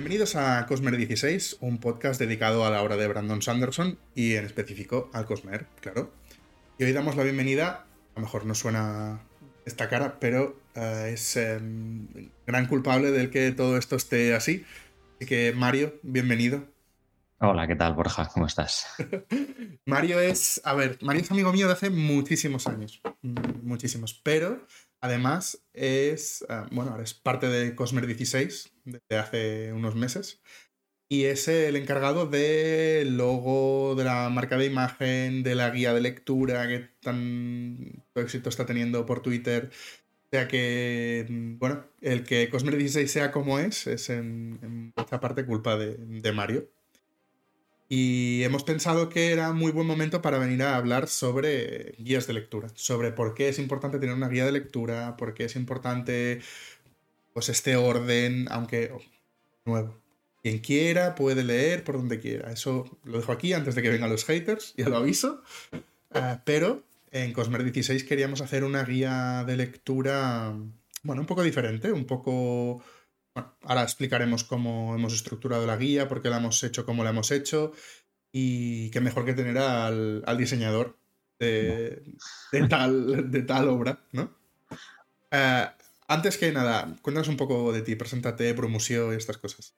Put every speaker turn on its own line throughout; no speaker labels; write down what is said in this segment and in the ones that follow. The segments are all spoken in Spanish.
Bienvenidos a Cosmer 16, un podcast dedicado a la obra de Brandon Sanderson y en específico al Cosmer, claro. Y hoy damos la bienvenida, a lo mejor no suena esta cara, pero eh, es em, gran culpable del que todo esto esté así. Así que Mario, bienvenido.
Hola, ¿qué tal, Borja? ¿Cómo estás?
Mario es, a ver, Mario es amigo mío de hace muchísimos años, muchísimos, pero además es, eh, bueno, ahora es parte de Cosmer 16 desde hace unos meses y es el encargado del logo, de la marca de imagen, de la guía de lectura que tan éxito está teniendo por Twitter. O sea que, mm, bueno, el que Cosmer 16 sea como es, es en, mucha parte culpa de Mario. Y hemos pensado que era muy buen momento para venir a hablar sobre guías de lectura, sobre por qué es importante tener una guía de lectura, por qué es importante pues este orden, aunque nuevo. Quien quiera puede leer por donde quiera. Eso lo dejo aquí antes de que vengan los haters, ya lo aviso. Uh, pero en Cosmer 16 queríamos hacer una guía de lectura, bueno, un poco diferente, un poco... Bueno, ahora explicaremos cómo hemos estructurado la guía, por qué la hemos hecho, cómo la hemos hecho, y qué mejor que tener al, al diseñador de, de, tal, de tal obra, ¿no? Uh, antes que nada, cuéntanos un poco de ti, preséntate, promoción y estas cosas.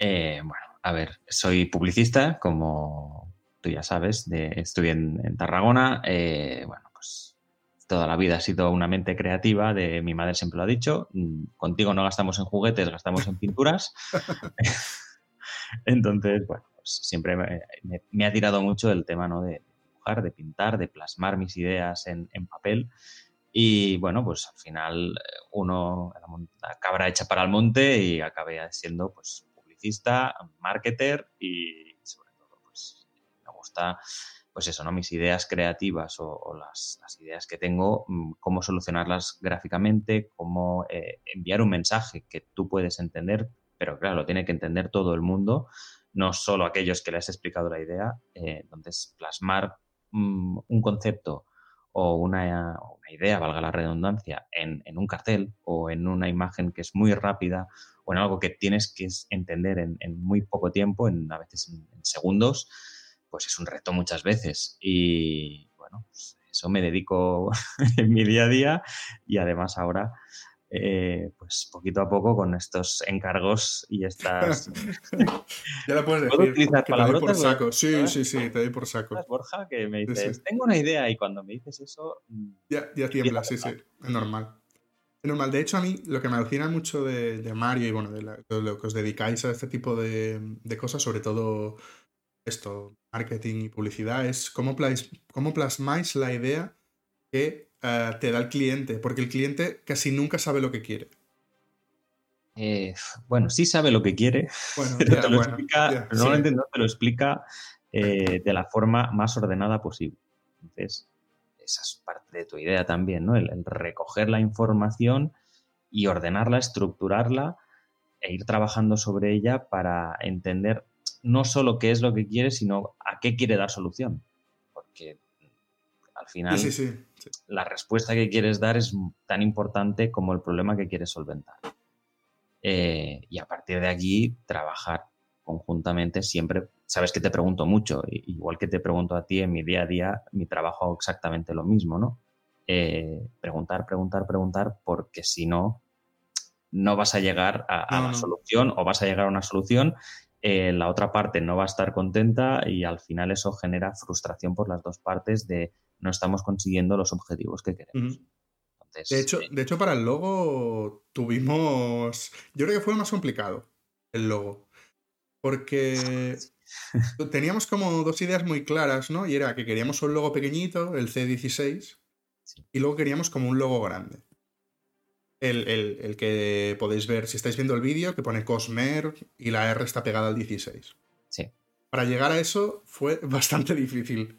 Eh, bueno, a ver, soy publicista, como tú ya sabes, de, estudié en, en Tarragona. Eh, bueno, pues toda la vida ha sido una mente creativa, de mi madre siempre lo ha dicho. mm, Contigo no gastamos en juguetes, gastamos en pinturas. Entonces, bueno, pues siempre me, me, me, ha tirado mucho el tema ¿no? de dibujar, de pintar, de plasmar mis ideas en, en papel. Y bueno, pues al final uno, la cabra hecha para el monte y acabé siendo pues publicista, marketer y sobre todo pues me gusta pues eso, ¿no? Mis ideas creativas o, las, ideas que tengo, cómo solucionarlas gráficamente, cómo eh, enviar un mensaje que tú puedes entender, pero claro, lo tiene que entender todo el mundo, no solo aquellos que le has explicado la idea. Eh, entonces, plasmar mmm, un concepto o una, idea, valga la redundancia, en, un cartel o en una imagen que es muy rápida o en algo que tienes que entender en, muy poco tiempo, en, a veces en, segundos, pues es un reto muchas veces. Y bueno, pues eso me dedico en mi día a día y además ahora eh, pues poquito a poco con estos encargos y estas...
ya la puedes decir.
¿Puedo utilizar
palabras por saco. Sí, sí, sí, te doy por saco.
Borja, que me dices, sí, tengo una idea y cuando me dices eso...
mm, Ya, ya tiembla, sí, sí, es normal. Es normal. De hecho, a mí lo que me alucina mucho de, de Mario y bueno, de, la, de, lo que os dedicáis a este tipo de, de cosas, sobre todo esto, marketing y publicidad, es cómo, plas, cómo plasmáis la idea que uh, te da el cliente, porque el cliente casi nunca sabe lo que quiere.
Eh, bueno, sí sabe lo que quiere, bueno, pero, te lo bueno, explica, sí. no te lo explica eh, de la forma más ordenada posible. Entonces, esa es parte de tu idea también, ¿no? El, el, recoger la información y ordenarla, estructurarla e ir trabajando sobre ella para entender no solo qué es lo que quiere, sino a qué quiere dar solución. Porque al final
sí, sí, sí,
la respuesta que quieres dar es tan importante como el problema que quieres solventar. Eh, y a partir de aquí, trabajar conjuntamente siempre. Sabes que te pregunto mucho, igual que te pregunto a ti en mi día a día, mi trabajo hago exactamente lo mismo, ¿no? Eh, preguntar, preguntar, preguntar, porque si no, no vas a llegar a, a no, la no. solución o vas a llegar a una solución eh, la otra parte no va a estar contenta y al final eso genera frustración por las dos partes de no estamos consiguiendo los objetivos que queremos.
Uh -huh. Entonces, de, hecho, eh, de hecho, para el logo tuvimos... Yo creo que fue más complicado, el logo. Porque teníamos como dos ideas muy claras, ¿no? Y era que queríamos un logo pequeñito, el C16, sí. y luego queríamos como un logo grande. El, el, el, que podéis ver si estáis viendo el vídeo, que pone Cosmer y la R está pegada al 16.
Sí.
Para llegar a eso fue bastante difícil.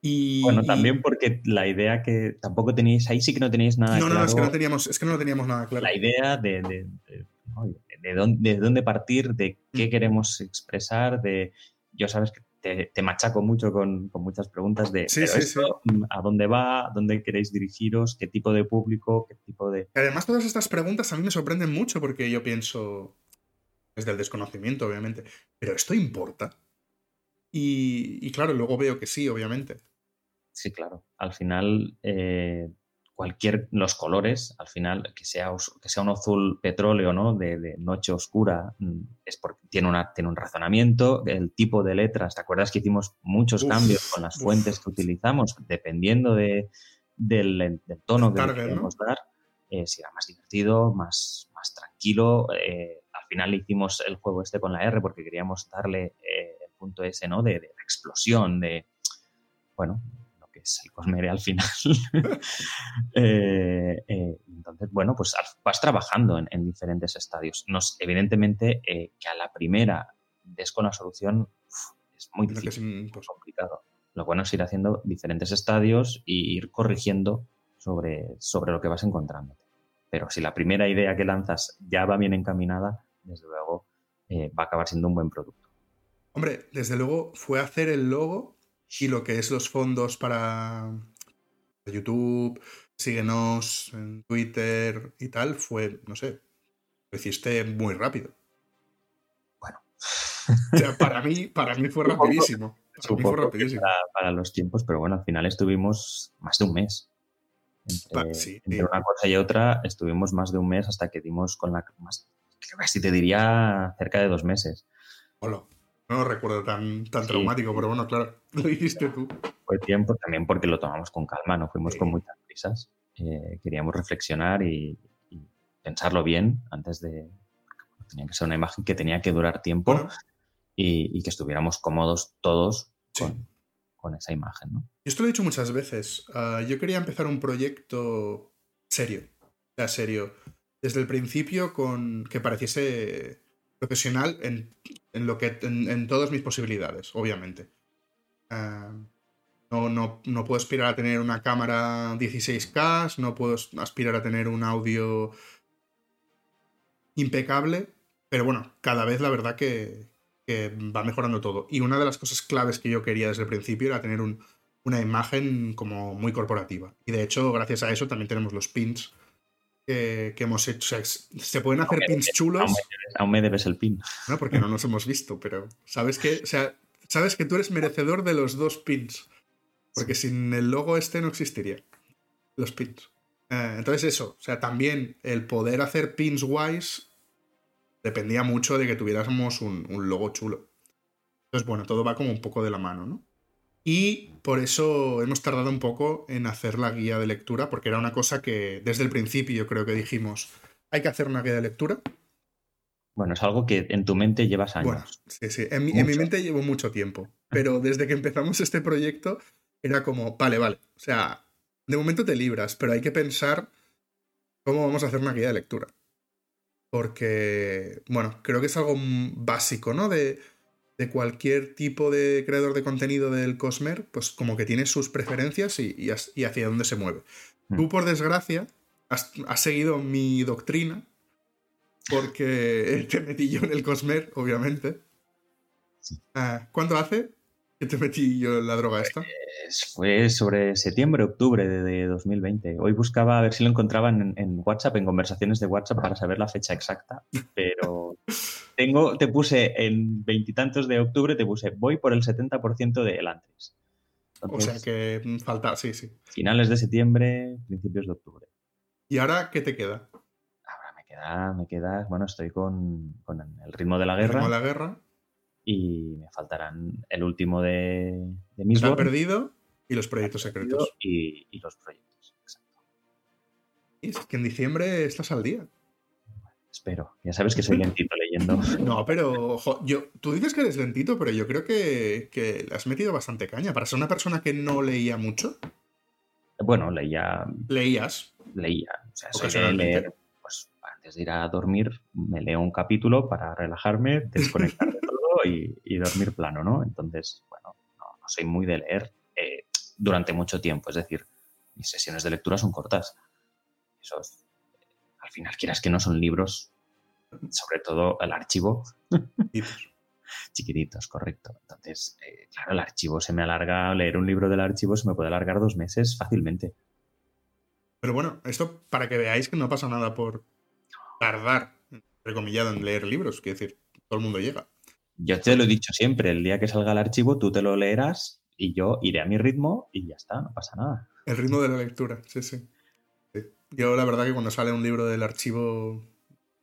Y,
bueno, también porque la idea que tampoco teníais, ahí sí que no teníais nada
no,
claro.
No, es que no teníamos, es que no teníamos nada claro.
La idea de, de, de, de, dónde, de dónde partir, de qué mm. queremos expresar, de... Yo sabes que te, te machaco mucho con, con, muchas preguntas de
sí, sí,
esto, sí. a dónde va, dónde queréis dirigiros, qué tipo de público, qué tipo de...
Además, todas estas preguntas a mí me sorprenden mucho porque yo pienso, desde el desconocimiento, obviamente. Pero esto importa. Y, y claro, luego veo que sí, obviamente.
Sí, claro. Al final, eh, cualquier, los colores, al final, que sea, que sea un azul petróleo, ¿no? De, noche oscura, mm, es porque tiene, una, tiene un razonamiento. El tipo de letras, ¿te acuerdas que hicimos muchos cambios con las fuentes que utilizamos, dependiendo de, del, tono que queremos dar? Eh, si era más divertido, más, más tranquilo. Eh, al final hicimos el juego este con la R porque queríamos darle el punto ese, ¿no? De, de explosión, de, bueno, es el Cosmere al final. Eh, eh, entonces, bueno, pues vas trabajando en, diferentes estadios. Nos, evidentemente, eh, que a la primera des con la solución es muy difícil, muy complicado. Lo bueno es ir haciendo diferentes estadios e ir corrigiendo sobre, sobre lo que vas encontrando. Pero si la primera idea que lanzas ya va bien encaminada, desde luego va a acabar siendo un buen producto.
Hombre, desde luego fue hacer el logo y lo que es los fondos para YouTube, síguenos en Twitter y tal, fue, no sé, lo hiciste muy rápido.
Bueno.
para mí, para mí fue rapidísimo.
Para, los tiempos, pero bueno, al final estuvimos más de un mes. Entre, una cosa y otra, estuvimos más de un mes hasta que dimos con la. Más, casi te diría cerca de dos meses.
Hola. No recuerdo tan, tan traumático, pero bueno, claro, lo hiciste tú.
Fue tiempo también porque lo tomamos con calma, no fuimos con muchas prisas. Eh, queríamos reflexionar y, pensarlo bien antes de... Tenía que ser una imagen que tenía que durar tiempo y, que estuviéramos cómodos todos con, esa imagen. ¿no?
Esto lo he dicho muchas veces. Ah, yo quería empezar un proyecto serio, sea, serio, desde el principio con que pareciese profesional en, lo que en, todas mis posibilidades, obviamente. Ah, no, no, no, puedo aspirar a tener una cámara 16K, no puedo aspirar a tener un audio impecable, pero bueno, cada vez la verdad que, va mejorando todo. Y una de las cosas claves que yo quería desde el principio era tener una imagen como muy corporativa. Y de hecho, gracias a eso también tenemos los pins que, hemos hecho. O sea, se pueden hacer pins chulos.
Aún me, debes, el pin.
No, porque no nos hemos visto, pero sabes que, o sea, sabes que tú eres merecedor de los dos pins. Porque sin el logo este no existiría. Los pins. Eh, entonces eso, o sea, también el poder hacer pins guays dependía mucho de que tuviéramos un, un logo chulo. Entonces, bueno, todo va como un poco de la mano, ¿no? Y por eso hemos tardado un poco en hacer la guía de lectura, porque era una cosa que desde el principio yo creo que dijimos, hay que hacer una guía de lectura.
Bueno, es algo que en tu mente llevas años. Bueno,
sí, sí, en mi, mente llevo mucho tiempo, pero desde que empezamos este proyecto era como, vale, vale, o sea, de momento te libras, pero hay que pensar cómo vamos a hacer una guía de lectura. Porque, bueno, creo que es algo básico, ¿no? De, de cualquier tipo de creador de contenido del Cosmer, pues como que tiene sus preferencias y, hacia dónde se mueve. Hmm. Tú, por desgracia, has, seguido mi doctrina, porque te metí yo en el Cosmer, obviamente. Ah, ¿Cuándo hace que te metí yo en la droga esta?
Pues fue sobre septiembre, octubre de, 2020. Hoy buscaba a ver si lo encontraban en, WhatsApp, en conversaciones de WhatsApp, para saber la fecha exacta, pero tengo, te puse en veintitantos de octubre, te puse, voy por el 70% de el antes.
o sea que falta, sí, sí.
Finales de septiembre, principios de octubre.
¿Y ahora qué te queda?
Ahora me queda, me queda, bueno, estoy con, el ritmo de la guerra. El
ritmo de la guerra.
Y me faltarán el último de, de
Está perdido y los proyectos secretos.
Y, los proyectos, exacto.
Y es que en diciembre estás al día.
espero. Ya sabes que soy lentito leyendo.
No, pero yo, tú dices que eres lentito, pero yo creo que, le has metido bastante caña. Para ser una persona que no leía mucho.
Bueno, leía.
¿Leías?
Leía. O sea, leer. Pues antes de ir a dormir, me leo un capítulo para relajarme, desconectar y, dormir plano, ¿no? Entonces, bueno, no, no soy muy de leer durante mucho tiempo. Es decir, mis sesiones de lectura son cortas. Esos, al final, quieras que no son libros, sobre todo el archivo. Chiquititos, correcto. Entonces, eh, claro, el archivo se me alarga, leer un libro del archivo se me puede alargar dos meses fácilmente.
Pero bueno, esto para que veáis que no pasa nada por tardar, recomillado, en leer libros. Quiero decir, todo el mundo llega.
Yo te lo he dicho siempre, el día que salga el archivo tú te lo leerás y yo iré a mi ritmo y ya está, no pasa nada.
El ritmo de la lectura, sí, sí. Yo la verdad que cuando sale un libro del archivo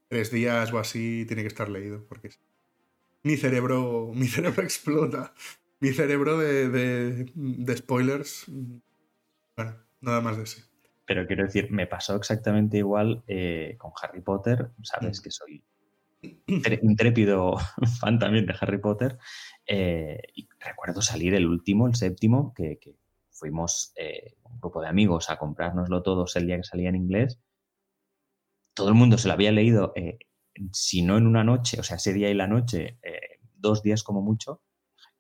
tres días o así tiene que estar leído porque mi cerebro, mi cerebro explota. Mi cerebro de, de, spoilers. Bueno, nada más de ese.
Pero quiero decir, me pasó exactamente igual eh, con Harry Potter. Sabes mm. que soy intrépido fan también de Harry Potter. Eh, y recuerdo salir el último, el séptimo, que, fuimos eh, un grupo de amigos a comprárnoslo todos el día que salía en inglés. Todo el mundo se lo había leído, eh, si no en una noche, o sea, ese día y la noche, dos días como mucho.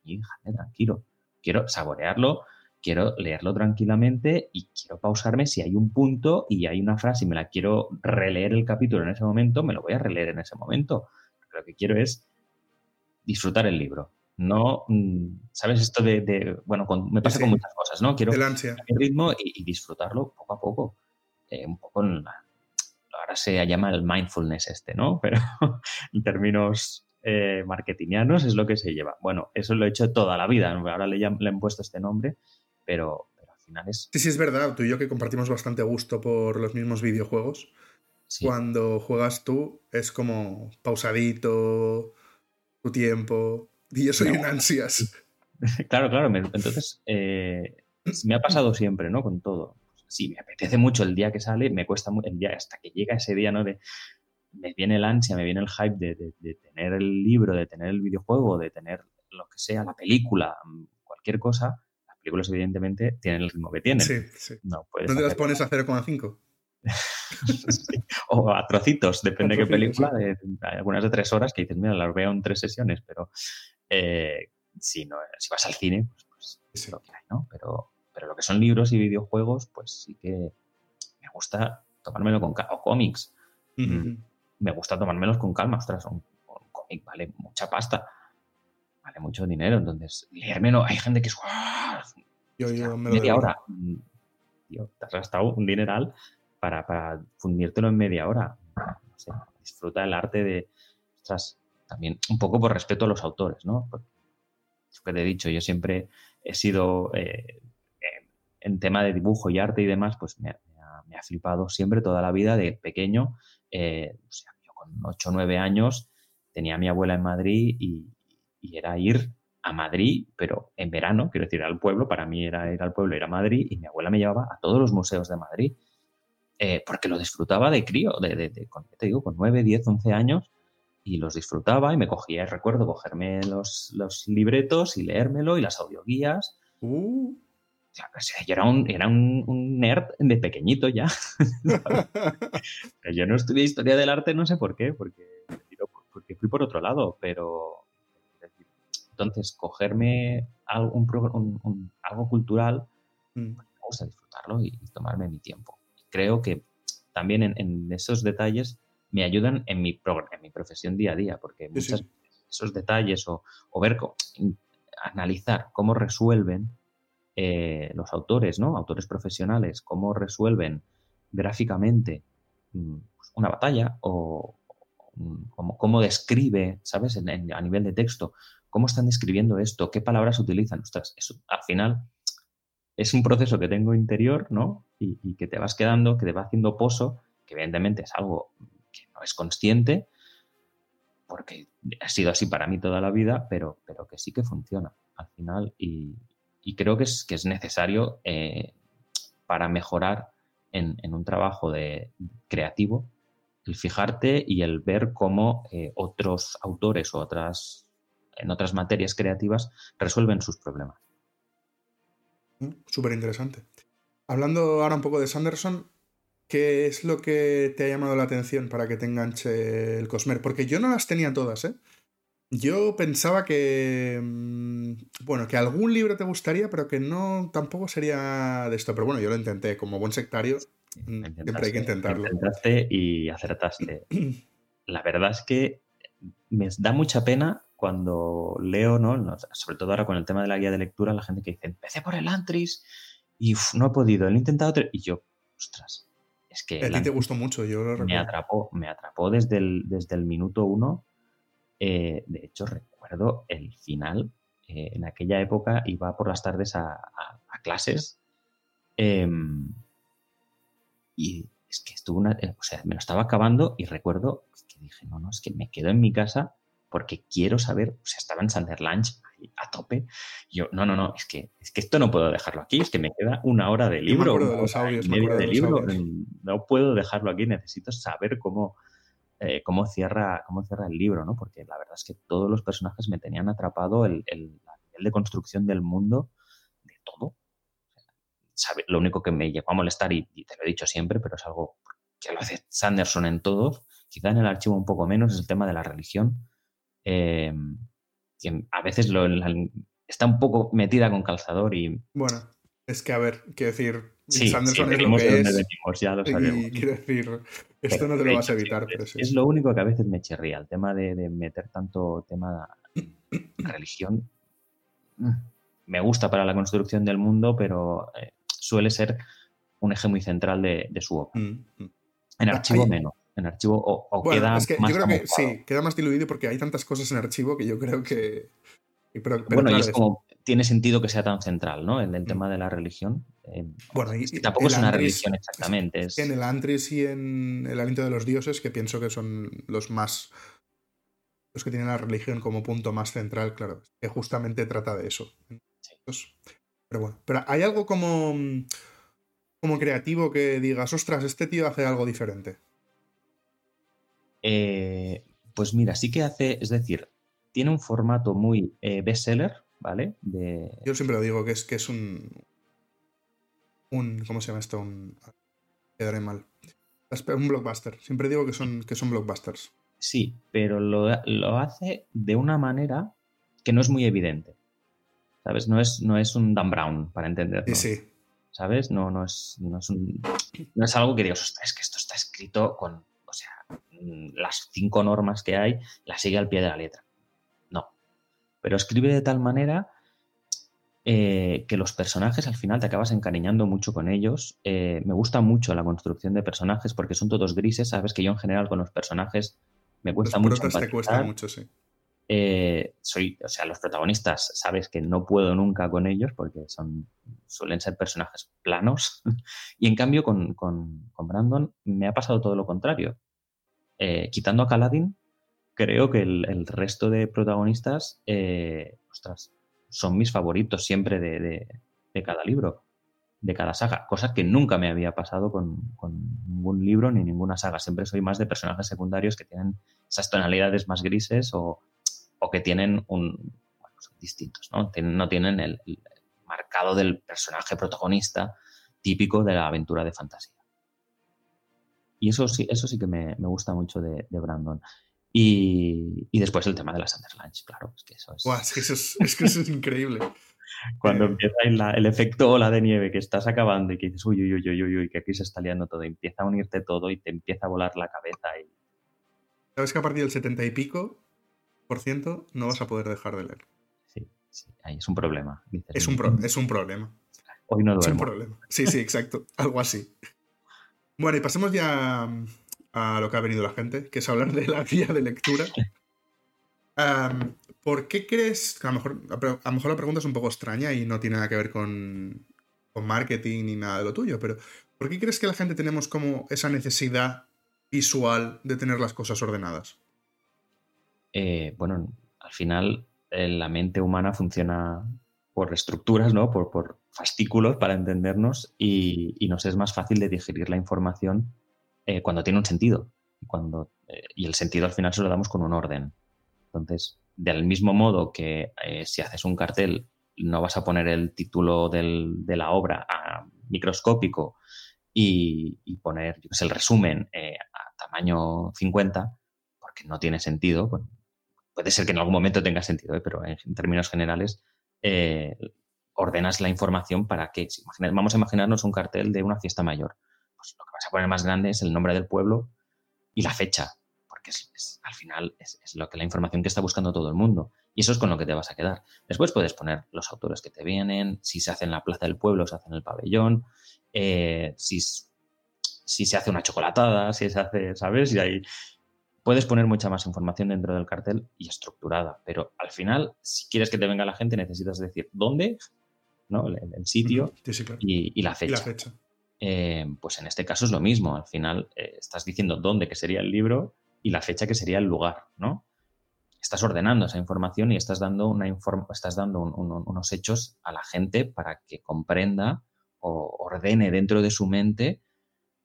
Y tranquilo, quiero saborearlo, quiero leerlo tranquilamente y quiero pausarme si hay un punto y hay una frase y me la quiero releer el capítulo en ese momento, me lo voy a releer en ese momento. Lo que quiero es disfrutar el libro. No, mm, ¿sabes? Esto de, bueno, me pasa con muchas cosas, ¿no? Quiero
mi
ritmo y, disfrutarlo poco a poco. Eh, un poco en la, ahora se llama el mindfulness este, ¿no? Pero en términos eh, marketingianos es lo que se lleva. Bueno, eso lo he hecho toda la vida. Ahora le, le han puesto este nombre, pero, al final es...
Sí, sí, es verdad. Tú y yo que compartimos bastante gusto por los mismos videojuegos. Cuando juegas tú es como pausadito, tu tiempo, y yo soy en ansias.
Claro, claro. entonces, eh, me ha pasado siempre, ¿no? Con todo. Sí, me apetece mucho el día que sale, me cuesta mucho el día hasta que llega ese día, ¿no? De, me viene el ansia, me viene el hype de, tener el libro, de tener el videojuego, de tener lo que sea, la película, cualquier cosa. Las películas, evidentemente, tienen el ritmo que tienen.
Sí, sí. No ¿Dónde las pones a 0,5?
o a trocitos, depende de qué película. hay algunas de tres horas que dices, mira, las veo en tres sesiones, pero eh, si, no, si vas al cine, pues, pues es lo que hay, ¿no? Pero, pero lo que son libros y videojuegos, pues sí que me gusta tomármelo con calma. O cómics. Mm, me gusta tomármelos con calma. Ostras, un, cómic vale mucha pasta. Vale mucho dinero. Entonces, leérmelo. Hay gente que es.
Yo,
media hora. Mm, tío, te has gastado un dineral para, para fundírtelo en media hora. No sé, disfruta el arte de. Ostras, también un poco por respeto a los autores, ¿no? Porque, que te he dicho, yo siempre he sido, eh, en tema de dibujo y arte y demás, pues me, ha, flipado siempre toda la vida de pequeño. Eh, o sea, yo con 8 o 9 años tenía a mi abuela en Madrid y, era ir a Madrid, pero en verano, quiero decir, al pueblo, para mí era ir al pueblo, ir a Madrid, y mi abuela me llevaba a todos los museos de Madrid, eh, porque lo disfrutaba de crío, de, de, de, te digo, con 9, 10, 11 años, y los disfrutaba y me cogía, recuerdo, cogerme los, los libretos y leérmelo y las audioguías.
Uh.
yo era un, era un, nerd de pequeñito ya. yo no estudié historia del arte, no sé por qué, porque, porque fui por otro lado, pero entonces cogerme algo, un, algo cultural, mm. me gusta disfrutarlo y, tomarme mi tiempo. Creo que también en, en esos detalles me ayudan en mi, en mi profesión día a día, porque muchos esos detalles o, ver, analizar cómo resuelven eh, los autores, ¿no? Autores profesionales, cómo resuelven gráficamente mm, pues, una batalla o, cómo, describe, ¿sabes? a nivel de texto, cómo están describiendo esto, qué palabras utilizan. Ostras, eso al final es un proceso que tengo interior, ¿no? Y, que te vas quedando, que te va haciendo pozo, que evidentemente es algo que no es consciente, porque ha sido así para mí toda la vida, pero, pero que sí que funciona al final y, creo que es, que es necesario eh, para mejorar en, un trabajo de, creativo el fijarte y el ver cómo eh, otros autores o otras en otras materias creativas resuelven sus problemas.
Mm, súper interesante. Hablando ahora un poco de Sanderson, ¿Qué es lo que te ha llamado la atención para que te enganche el Cosmer? Porque yo no las tenía todas, ¿eh? Yo pensaba que. Mm, bueno, que algún libro te gustaría, pero que no tampoco sería de esto. Pero bueno, yo lo intenté. Como buen sectario, mm, siempre hay que intentarlo.
Intentaste y acertaste. la verdad es que me da mucha pena cuando leo, ¿no? Sobre todo ahora con el tema de la guía de lectura, la gente que dice, empecé por el Antris y no he podido, he intentado. Y yo, ostras,
a ti te gustó mucho, yo lo
Me atrapó, me atrapó desde el, desde el minuto uno. Eh, de hecho, recuerdo el final. Eh, en aquella época iba por las tardes a, clases em, y es que estuvo una, o sea, me lo estaba acabando y recuerdo que dije, no, no, es que me quedo en mi casa porque quiero saber, o sea, estaba en Sunderland a tope. yo, no, no, no, es que, es que esto no puedo dejarlo aquí, es que me queda una hora de libro. de libro, no puedo dejarlo aquí, necesito saber cómo, eh, cómo, cierra, cómo cierra el libro, ¿no? Porque la verdad es que todos los personajes me tenían atrapado el, el, nivel de construcción del mundo, de todo. lo único que me llegó a molestar, y, te lo he dicho siempre, pero es algo que lo hace Sanderson en todos, quizá en el archivo un poco menos, es el tema de la religión. Eh, que a veces lo, está un poco metida con calzador y...
Bueno, es que a ver, quiero decir, Sanderson es lo que es. ya lo sabemos. quiero decir, esto no te lo vas a evitar.
pero es, lo único que a veces me chirría, el tema de, meter tanto tema religión. Mm, me gusta para la construcción del mundo, pero eh, suele ser un eje muy central de, su obra. Mm, mm. En archivo menos en archivo o, queda es que más yo creo que
sí, queda más diluido porque hay tantas cosas en archivo que yo creo que...
bueno, y es como, tiene sentido que sea tan central, ¿no? En el mm. tema de la religión. Eh, bueno, y, tampoco es una religión exactamente. Es...
En el Antris y en el Aliento de los Dioses, que pienso que son los más... Los que tienen la religión como punto más central, claro, que justamente trata de eso. Pero bueno, pero hay algo como, como creativo que digas, ostras, este tío hace algo diferente.
Eh, pues mira, sí que hace, es decir, tiene un formato muy eh, bestseller, ¿vale?
Yo siempre lo digo, que es, que es un, un. ¿Cómo se llama esto? Un. Quedaré mal. Un blockbuster. Siempre digo que son, que son blockbusters.
Sí, pero lo, hace de una manera que no es muy evidente. ¿Sabes? No es, no es un Dan Brown, para entenderlo. Sí, sí. ¿Sabes? No, no, es, no, es no es algo que digas, es que esto está escrito con las cinco normas que hay las sigue al pie de la letra. No. Pero escribe de tal manera eh, que los personajes al final te acabas encariñando mucho con ellos. Eh, me gusta mucho la construcción de personajes porque son todos grises. Sabes que yo en general con los personajes me cuesta mucho. Te cuesta mucho, sí. Eh, soy, o sea, los protagonistas, sabes que no puedo nunca con ellos porque son, suelen ser personajes planos. y en cambio, con, con, Brandon me ha pasado todo lo contrario. Eh, quitando a Kaladin, creo que el, resto de protagonistas, eh, son mis favoritos siempre de, cada libro, de cada saga, cosa que nunca me había pasado con, ningún libro ni ninguna saga. Siempre soy más de personajes secundarios que tienen esas tonalidades más grises o, que tienen un... Bueno, son distintos, ¿no? no tienen el, marcado del personaje protagonista típico de la aventura de fantasía. Y eso sí, eso sí que me, gusta mucho de, Brandon. Y, después el tema de las Underlands, claro, es que eso es...
es, que eso es, increíble.
Cuando eh, empieza el, efecto ola de nieve que estás acabando y que dices, uy, uy, uy, uy, uy, uy, que aquí se está liando todo, empieza a unirte todo y te empieza a volar la cabeza. Y...
Sabes que a partir del 70 y pico por ciento no vas a poder dejar de leer.
Sí, sí, ahí es un problema.
es, un es un problema.
Hoy no duermo. Es un
problema. Sí, sí, exacto. Algo así. Bueno, y pasemos ya mm, a lo que ha venido la gente, que es hablar de la guía de lectura. ¿Por qué crees, a lo, mejor, a lo mejor la pregunta es un poco extraña y no tiene nada que ver con, marketing ni nada de lo tuyo, pero ¿por qué crees que la gente tenemos como esa necesidad visual de tener las cosas ordenadas?
Eh, bueno, al final eh, la mente humana funciona por estructuras, ¿no? Por, por fascículos para entendernos y, nos es más fácil de digerir la información eh, cuando tiene un sentido. Cuando, eh, y el sentido al final se lo damos con un orden. Entonces, del mismo modo que eh, si haces un cartel no vas a poner el título de la obra a microscópico y, poner el resumen a tamaño 50, porque no tiene sentido. puede ser que en algún momento tenga sentido, pero en, términos generales ordenas la información para que, vamos a imaginarnos un cartel de una fiesta mayor. Pues lo que vas a poner más grande es el nombre del pueblo y la fecha, porque al final es, lo que la información que está buscando todo el mundo. Y eso es con lo que te vas a quedar. Después puedes poner los autores que te vienen, si se hace en la plaza del pueblo, se hace en el pabellón, eh, si, si se hace una chocolatada, si se hace, ¿sabes? Y hay puedes poner mucha más información dentro del cartel y estructurada, pero al final, si quieres que te venga la gente, necesitas decir dónde, ¿no? el, sitio y, la fecha. Eh, pues en este caso es lo mismo. Al final eh, estás diciendo dónde que sería el libro y la fecha que sería el lugar, ¿no? Estás ordenando esa información y estás dando, una estás dando unos hechos a la gente para que comprenda o ordene dentro de su mente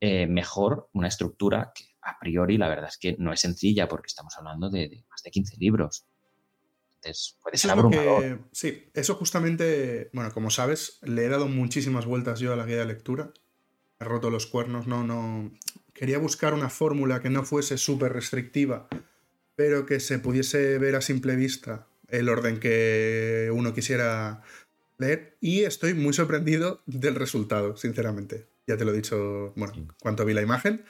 eh, mejor una estructura que a priori la verdad es que no es sencilla porque estamos hablando de, más de 15 libros. Entonces, puede ser abrumador.
sí, eso justamente, bueno, como sabes, le he dado muchísimas vueltas yo a la guía de lectura. He roto los cuernos, no, no. Quería buscar una fórmula que no fuese súper restrictiva, pero que se pudiese ver a simple vista el orden que uno quisiera leer. Y estoy muy sorprendido del resultado, sinceramente ya te lo he dicho, bueno, cuanto vi la imagen.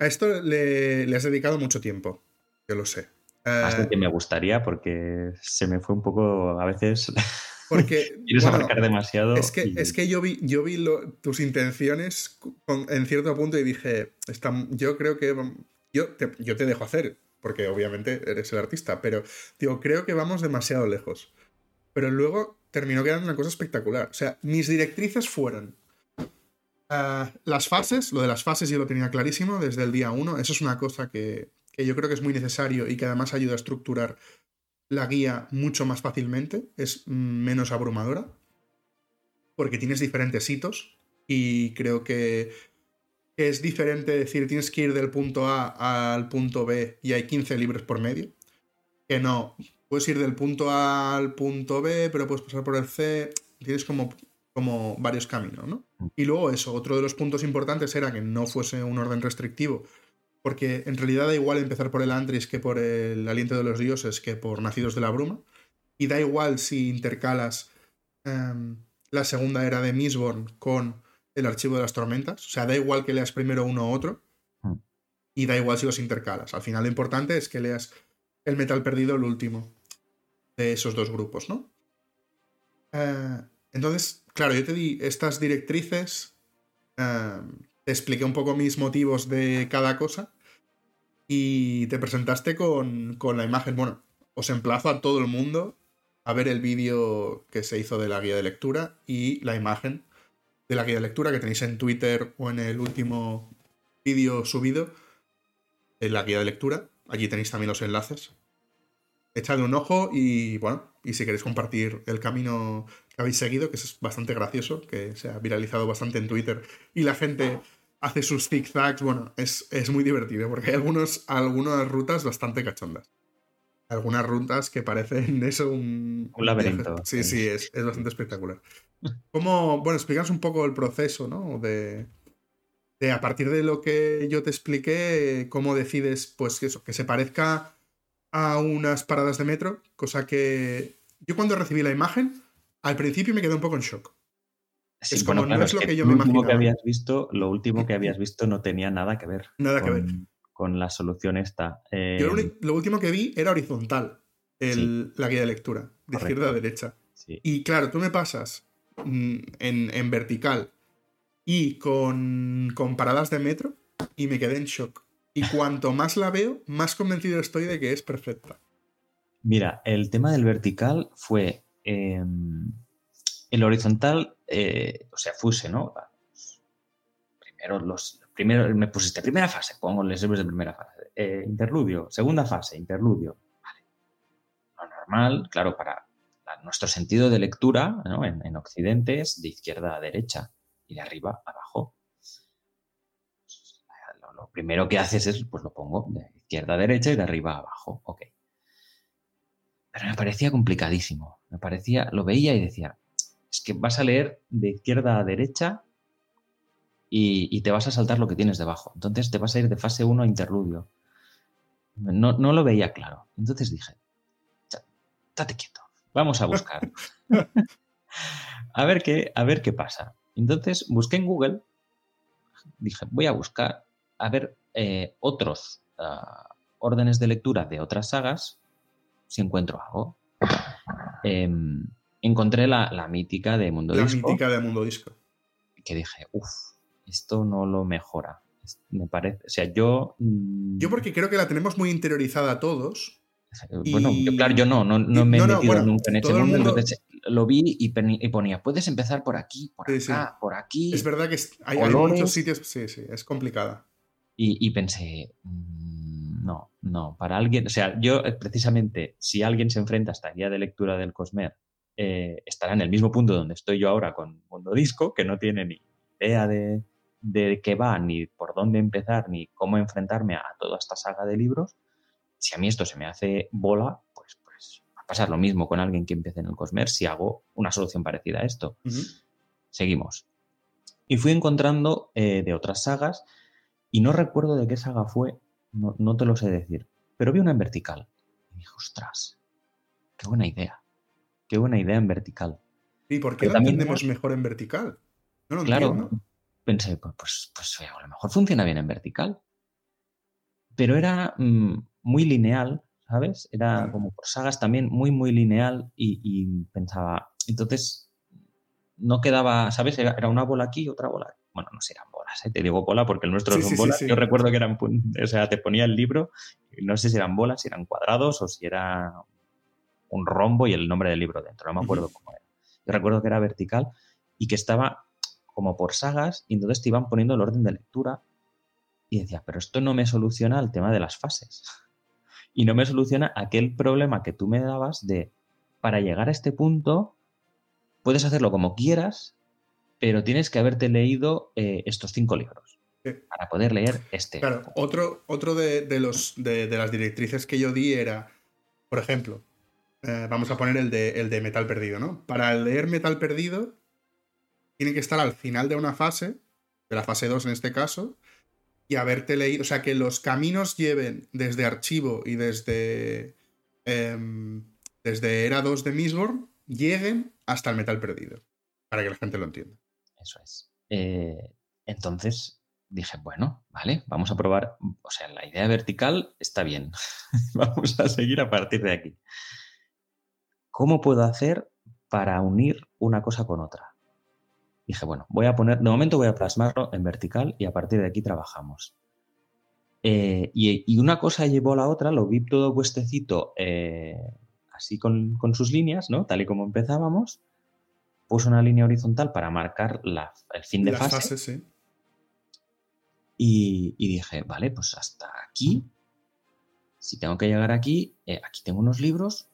A esto le, has dedicado mucho tiempo, yo lo sé.
Más de que me gustaría porque se me fue un poco a veces...
Porque
quieres abarcar demasiado.
Es que, es que yo vi, yo vi tus intenciones en cierto punto y dije, yo creo que yo te, yo te dejo hacer, porque obviamente eres el artista, pero digo, creo que vamos demasiado lejos. Pero luego terminó quedando una cosa espectacular. O sea, mis directrices fueron Ah, las fases, lo de las fases yo lo tenía clarísimo desde el día 1. Eso es una cosa que, yo creo que es muy necesario y que además ayuda a estructurar la guía mucho más fácilmente. Es menos abrumadora. Porque tienes diferentes hitos. Y creo que, es diferente decir tienes que ir del punto A al punto B y hay 15 libros por medio. Que no, puedes ir del punto A al punto B, pero puedes pasar por el C. Tienes como como varios caminos, ¿no? Mm. Y luego eso, otro de los puntos importantes era que no fuese un orden restrictivo, porque en realidad da igual empezar por el Andris que por el Aliento de los Dioses que por Nacidos de la Bruma, y da igual si intercalas em, la segunda era de Mistborn con el Archivo de las Tormentas, o sea, da igual que leas primero uno u otro, mm. y da igual si los intercalas. Al final lo importante es que leas el Metal Perdido, el último de esos dos grupos, ¿no? Eh, entonces, claro, yo te di estas directrices, em, te expliqué un poco mis motivos de cada cosa y te presentaste con, la imagen. Bueno, os emplazo a todo el mundo a ver el vídeo que se hizo de la guía de lectura y la imagen de la guía de lectura que tenéis en Twitter o en el último vídeo subido en la guía de lectura. Allí tenéis también los enlaces. Echadle un ojo y bueno, y si queréis compartir el camino habéis seguido, que es bastante gracioso, que se ha viralizado bastante en Twitter y la gente hace sus zigzags. Bueno, es, muy divertido porque hay algunos, algunas rutas bastante cachondas. Algunas rutas que parecen eso un...
Un laberinto.
Sí, sí, es, bastante espectacular. ¿Cómo, bueno, explicas un poco el proceso, ¿no? De, de a partir de lo que yo te expliqué, cómo decides, pues eso, que se parezca a unas paradas de metro, cosa que yo cuando recibí la imagen al principio me quedé un poco en shock.
es como no es lo que, yo me imaginaba. Que habías visto, lo último que habías visto no tenía nada que ver.
Nada
que
ver.
Con la solución esta.
Yo lo, último que vi era horizontal, la guía de lectura, de izquierda a derecha. Y claro, tú me pasas mm, en, vertical y con, con paradas de metro y me quedé en shock. Y cuanto más la veo, más convencido estoy de que es perfecta.
Mira, el tema del vertical fue Em, el horizontal, eh, o sea, fuse, ¿no? Primero, los, primero me pusiste primera fase, pongo los de primera fase. Eh, interludio, segunda fase, interludio. Vale. Lo normal, claro, para nuestro sentido de lectura en, Occidente es de izquierda a derecha y de arriba a abajo. Primero que haces es, pues lo pongo de izquierda a derecha y de arriba a abajo. Ok. Pero me parecía complicadísimo. Me parecía, lo veía y decía, es que vas a leer de izquierda a derecha y, te vas a saltar lo que tienes debajo. Entonces te vas a ir de fase 1 a interludio. No, lo veía claro. Entonces dije, estate quieto, vamos a buscar. a, ver qué, a ver qué pasa. Entonces busqué en Google, dije, voy a buscar, a ver eh, otros ah, órdenes de lectura de otras sagas si encuentro algo. Em, encontré la, mítica de Mundo Disco.
La mítica de Mundo Disco.
Que dije, uff, esto no lo mejora. Me parece. O sea, yo.
Mm, yo porque creo que la tenemos muy interiorizada todos.
Bueno, claro, yo no, no, me he metido nunca en ese mundo. Lo vi y, ponía, puedes empezar por aquí, por acá, por aquí.
Es verdad que hay, hay, muchos sitios, sí, sí, es complicada.
Y, pensé, mm, no, no, para alguien, o sea, yo eh, precisamente, si alguien se enfrenta a esta guía de lectura del Cosmer, eh, estará en el mismo punto donde estoy yo ahora con Mundo Disco, que no tiene ni idea de, de qué va, ni por dónde empezar, ni cómo enfrentarme a toda esta saga de libros. Si a mí esto se me hace bola, pues, pues va a pasar lo mismo con alguien que empiece en el Cosmer si hago una solución parecida a esto. Seguimos. Y fui encontrando eh, de otras sagas y no recuerdo de qué saga fue, no, te lo sé decir, pero vi una en vertical. Y dije, ostras, qué buena idea. Qué buena idea en vertical.
¿Y por qué la entendemos mejor en vertical? No lo claro,
pensé, pues, pues, pues, a lo mejor funciona bien en vertical. Pero era mm, muy lineal, ¿sabes? Era como por sagas también muy, muy lineal y, pensaba, entonces no quedaba, ¿sabes? Era, era, una bola aquí, otra bola. Bueno, no sé, eran ¿eh? te digo bola porque el nuestro son bolas. Yo recuerdo que eran, o sea, te ponía el libro, no sé si eran bolas, si eran cuadrados o si era un rombo y el nombre del libro dentro, no me acuerdo cómo era. Yo recuerdo que era vertical y que estaba como por sagas y entonces te iban poniendo el orden de lectura y decía, pero esto no me soluciona el tema de las fases y no me soluciona aquel problema que tú me dabas de, para llegar a este punto, puedes hacerlo como quieras, pero tienes que haberte leído eh, estos cinco libros para poder leer este.
Claro, otro, otro de, los, de, las directrices que yo di era, por ejemplo, eh, vamos a poner el de, el de Metal Perdido, ¿no? Para leer Metal Perdido, tiene que estar al final de una fase, de la fase 2 en este caso, y haberte leído, o sea, que los caminos lleven desde archivo y desde, em, desde Era 2 de Mistborn, lleguen hasta el Metal Perdido, para que la gente lo entienda.
Eso es. Eh, entonces dije, bueno, vale, vamos a probar. O sea, la idea vertical está bien. vamos a seguir a partir de aquí. ¿Cómo puedo hacer para unir una cosa con otra? Dije, bueno, voy a poner, de momento voy a plasmarlo en vertical y a partir de aquí trabajamos. Eh, y, una cosa llevó a la otra, lo vi todo puestecito eh, así con, con, sus líneas, ¿no? Tal y como empezábamos puso una línea horizontal para marcar el fin de fase. y, dije, vale, pues hasta aquí. Si tengo que llegar aquí, eh, aquí tengo unos libros.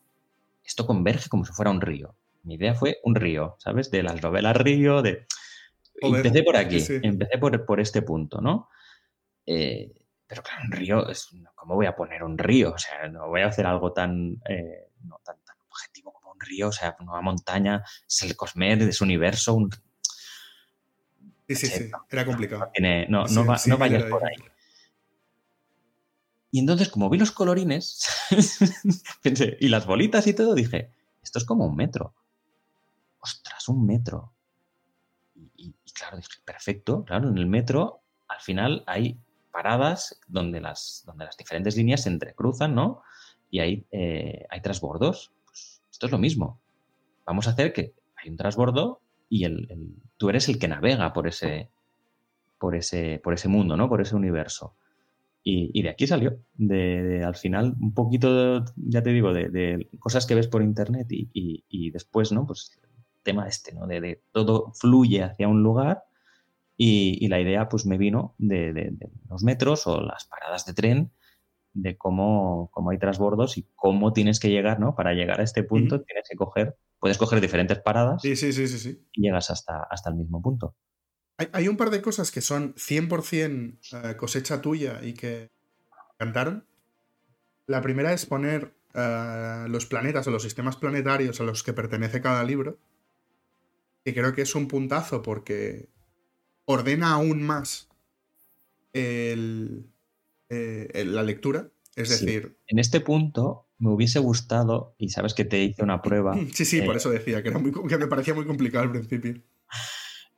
Esto converge como si fuera un río. Mi idea fue un río, ¿sabes? De las novelas río, de... empecé por aquí, empecé por, este punto, ¿no? Eh, pero claro, un río, es, ¿cómo voy a poner un río? O sea, no voy a hacer algo tan, eh, no, tan objetivo un río, o sea, una montaña, es el Cosmer, es universo. Un...
Sí, sí, sí, era complicado.
No, no, vayas por ahí. Y entonces, como vi los colorines pensé, y las bolitas y todo, dije, esto es como un metro. Ostras, un metro. Y, claro, dije, perfecto, claro, en el metro al final hay paradas donde las, donde las diferentes líneas se entrecruzan, ¿no? Y hay, eh, hay transbordos. Esto es lo mismo. Vamos a hacer que hay un transbordo y el, tú eres el que navega por ese, por ese, por ese mundo, ¿no? Por ese universo. Y, de aquí salió. De, al final, un poquito, ya te digo, de, cosas que ves por internet y, después, ¿no? Pues el tema este, ¿no? De, todo fluye hacia un lugar y, la idea, pues me vino de, los metros o las paradas de tren de cómo, cómo, hay transbordos y cómo tienes que llegar, ¿no? Para llegar a este punto tienes que coger, puedes coger diferentes paradas
sí, sí, sí, sí,
y llegas hasta, hasta el mismo punto.
Hay, un par de cosas que son 100% eh, cosecha tuya y que cantaron. La primera es poner eh, los planetas o los sistemas planetarios a los que pertenece cada libro. Y creo que es un puntazo porque ordena aún más el, eh, la lectura. Es decir.
En este punto me hubiese gustado, y sabes que te hice una prueba.
Sí, sí, por eh, eso decía, que, era muy, que me parecía muy complicado al principio.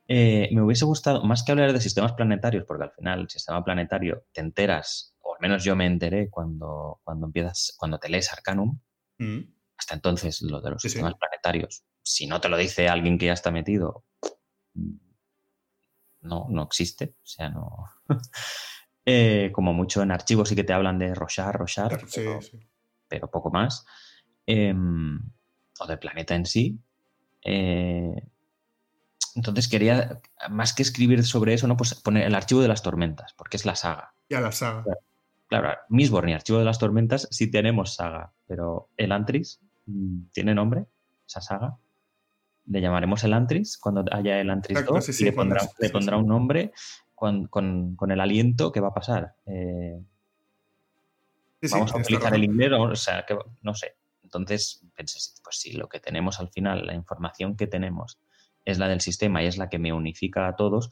Eh, me hubiese gustado, más que hablar de sistemas planetarios, porque al final el sistema planetario te enteras, o al menos yo me enteré cuando, cuando empiezas, cuando te lees Arcanum, mm. hasta entonces lo de los sistemas planetarios, si no te lo dice alguien que ya está metido, no, no existe. O sea, no. Eh, como mucho en archivos sí que te hablan de Rochar, Rochar, pero, poco más. Em, o del planeta en sí. Eh, entonces quería, más que escribir sobre eso, ¿no? Pues poner el archivo de las tormentas, porque es la saga.
Ya la saga.
Claro, Mistborn y Archivo de las Tormentas sí tenemos saga, pero el Antris mm, tiene nombre, esa saga. Le llamaremos el Antris cuando haya el Antris 2 y le pondrá, un nombre con, el aliento que va a pasar. Eh, vamos a utilizar el inglés, o sea, que, no sé. Entonces pensé, pues sí, lo que tenemos al final, la información que tenemos es la del sistema y es la que me unifica a todos,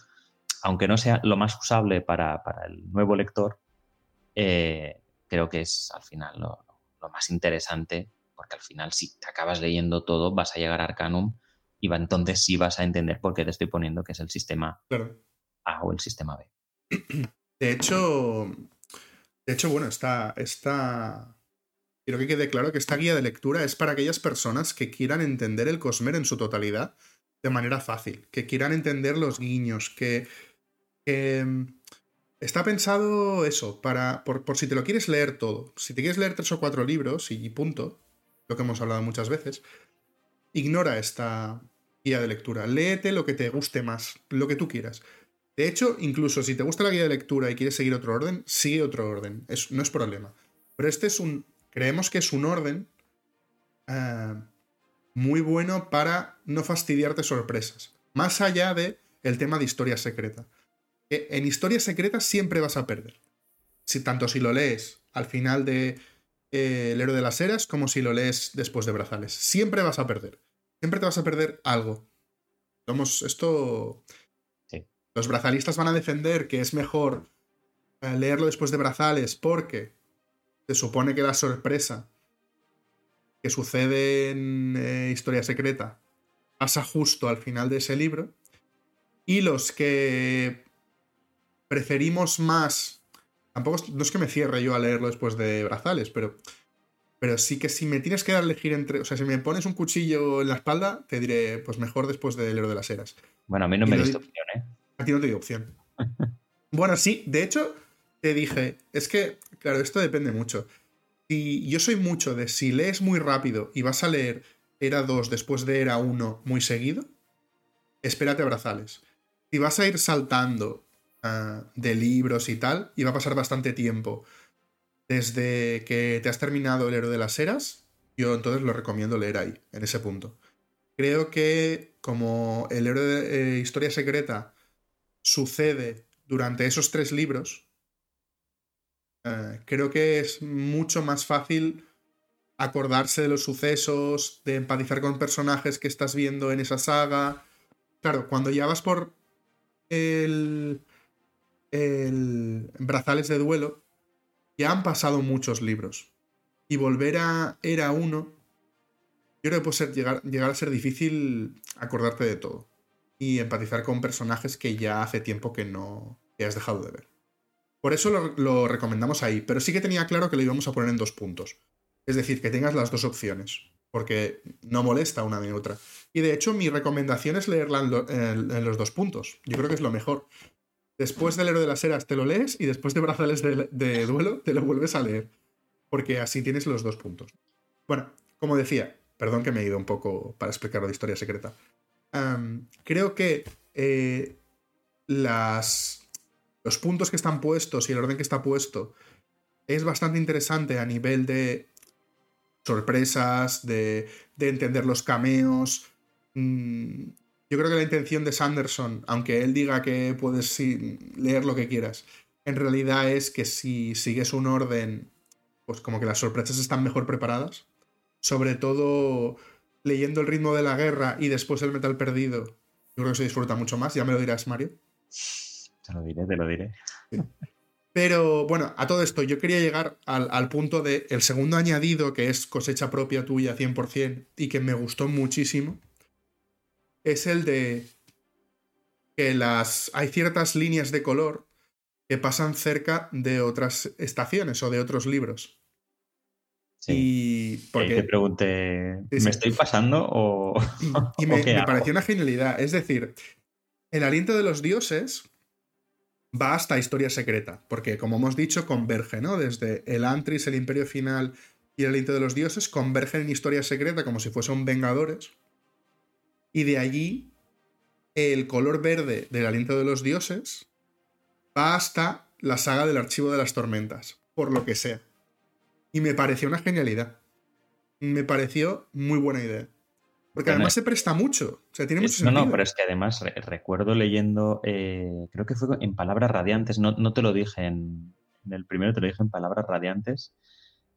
aunque no sea lo más usable para, el nuevo lector, eh, creo que es al final lo, más interesante, porque al final si te acabas leyendo todo vas a llegar a Arcanum y va, entonces sí vas a entender por qué te estoy poniendo que es el sistema A o el sistema B.
De hecho, de hecho, bueno, está, está... Quiero que quede claro que esta guía de lectura es para aquellas personas que quieran entender el Cosmer en su totalidad de manera fácil, que quieran entender los guiños, que, mm, está pensado eso, para, por, si te lo quieres leer todo. Si te quieres leer tres o cuatro libros y punto, lo que hemos hablado muchas veces, ignora esta guía de lectura. Léete lo que te guste más, lo que tú quieras. De hecho, incluso si te gusta la guía de lectura y quieres seguir otro orden, sigue otro orden. no es problema. Pero este es un. Creemos que es un orden. Eh, muy bueno para no fastidiarte sorpresas. Más allá de el tema de historia secreta. En historia secreta siempre vas a perder. Si, tanto si lo lees al final de eh, El héroe de las eras como si lo lees después de Brazales. Siempre vas a perder. Siempre te vas a perder algo. Somos esto. Los brazalistas van a defender que es mejor eh, leerlo después de Brazales porque se supone que la sorpresa que sucede en eh, Historia Secreta pasa justo al final de ese libro. Y los que preferimos más. Tampoco no es que me cierre yo a leerlo después de Brazales, pero. Pero sí que si me tienes que dar elegir entre. O sea, si me pones un cuchillo en la espalda, te diré, pues mejor después del héroe de las eras.
Bueno, a mí no me diste opción, ¿eh?
A ti no te di opción. bueno, sí, de hecho, te dije, es que, claro, esto depende mucho. Si yo soy mucho de si lees muy rápido y vas a leer Era 2 después de Era 1 muy seguido, espérate a brazales. Si vas a ir saltando ah, de libros y tal, y va a pasar bastante tiempo desde que te has terminado el héroe de las eras, yo entonces lo recomiendo leer ahí, en ese punto. Creo que como el héroe de eh, Historia Secreta sucede durante esos tres libros, eh, creo que es mucho más fácil acordarse de los sucesos, de empatizar con personajes que estás viendo en esa saga. Claro, cuando ya vas por el, el Brazales de Duelo, ya han pasado muchos libros. Y volver a Era uno, yo creo que puede ser, llegar, llegar a ser difícil acordarte de todo. Y empatizar con personajes que ya hace tiempo que no que has dejado de ver. Por eso lo, recomendamos ahí, pero sí que tenía claro que lo íbamos a poner en dos puntos. Es decir, que tengas las dos opciones, porque no molesta una ni otra. Y de hecho, mi recomendación es leerla en, los dos puntos. Yo creo que es lo mejor. Después del héroe de las eras te lo lees y después de brazales de, duelo te lo vuelves a leer. Porque así tienes los dos puntos. Bueno, como decía, perdón que me he ido un poco para explicar la historia secreta. Creo que eh, las, los puntos que están puestos y el orden que está puesto es bastante interesante a nivel de sorpresas, de, entender los cameos. Mm, yo creo que la intención de Sanderson, aunque él diga que puedes leer lo que quieras, en realidad es que si sigues un orden, pues como que las sorpresas están mejor preparadas. Sobre todo leyendo el ritmo de la guerra y después el metal perdido, yo creo que se disfruta mucho más. Ya me lo dirás, Mario.
Te lo diré, te lo diré.
Pero bueno, a todo esto yo quería llegar al, punto de el segundo añadido, que es cosecha propia tuya 100% y que me gustó muchísimo, es el de que las, hay ciertas líneas de color que pasan cerca de otras estaciones o de otros libros.
Sí. Y porque... te pregunté, ¿me estoy pasando o.?
Y, me, me pareció una genialidad. Es decir, El aliento de los dioses va hasta Historia Secreta, porque como hemos dicho, converge, ¿no? Desde el Antris, el Imperio Final y el aliento de los dioses, convergen en Historia Secreta como si fuesen Vengadores. Y de allí, el color verde del aliento de los dioses va hasta la saga del Archivo de las Tormentas, por lo que sea. Y me pareció una genialidad. Me pareció muy buena idea. Porque además se presta mucho. O sea, tiene mucho
sentido. No, no, pero es que además recuerdo leyendo, eh, creo que fue en palabras radiantes, no, te lo dije en, el primero, te lo dije en palabras radiantes,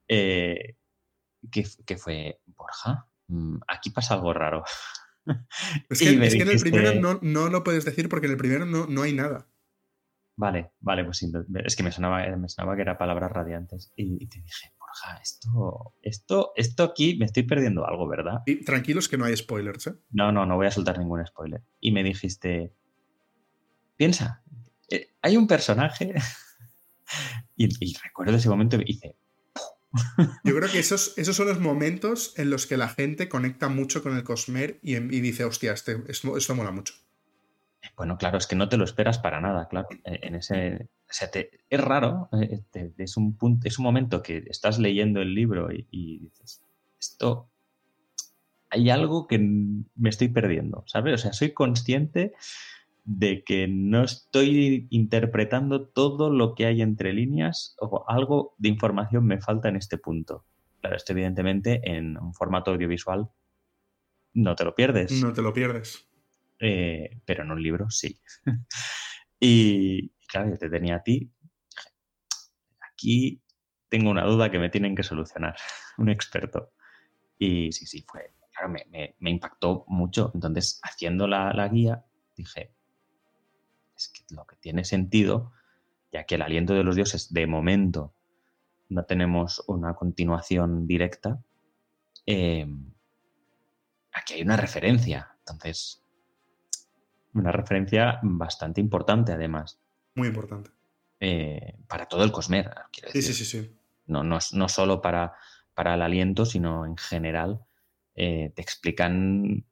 eh, que, fue, Borja, mm, aquí pasa algo raro.
Es que, en el primero no, lo puedes decir porque en el primero no, no hay nada.
Vale, vale, pues sí, es que me sonaba, me sonaba que era palabras radiantes. Y, te dije, Borja, esto, esto, esto aquí me estoy perdiendo algo, ¿verdad?
Y tranquilos que no hay spoilers, ¿eh?
No, no, no voy a soltar ningún spoiler. Y me dijiste, piensa, eh, hay un personaje. y, recuerdo ese momento y hice.
Yo creo que esos, esos son los momentos en los que la gente conecta mucho con el Cosmer y, dice, hostia, este, esto, esto mola mucho.
Bueno, claro, es que no te lo esperas para nada, claro. Eh, en ese, o sea, es raro, eh, es, un punto, es un momento que estás leyendo el libro y, dices, esto, hay algo que me estoy perdiendo, ¿sabes? O sea, soy consciente de que no estoy interpretando todo lo que hay entre líneas o algo de información me falta en este punto. Claro, esto evidentemente en un formato audiovisual no te lo pierdes.
No te lo pierdes.
Eh, pero en un libro sí. y, claro, yo te tenía a ti. Aquí tengo una duda que me tienen que solucionar, un experto. Y sí, sí, fue, claro, me, impactó mucho. Entonces, haciendo la, la, guía, dije, es que lo que tiene sentido, ya que el aliento de los dioses, de momento, no tenemos una continuación directa, eh, aquí hay una referencia. Entonces, una referencia bastante importante, además.
Muy importante.
Eh, para todo el Cosmer, quiero decir.
Sí, sí, sí, sí.
No, no, no solo para, para el aliento, sino en general. Eh, te explican,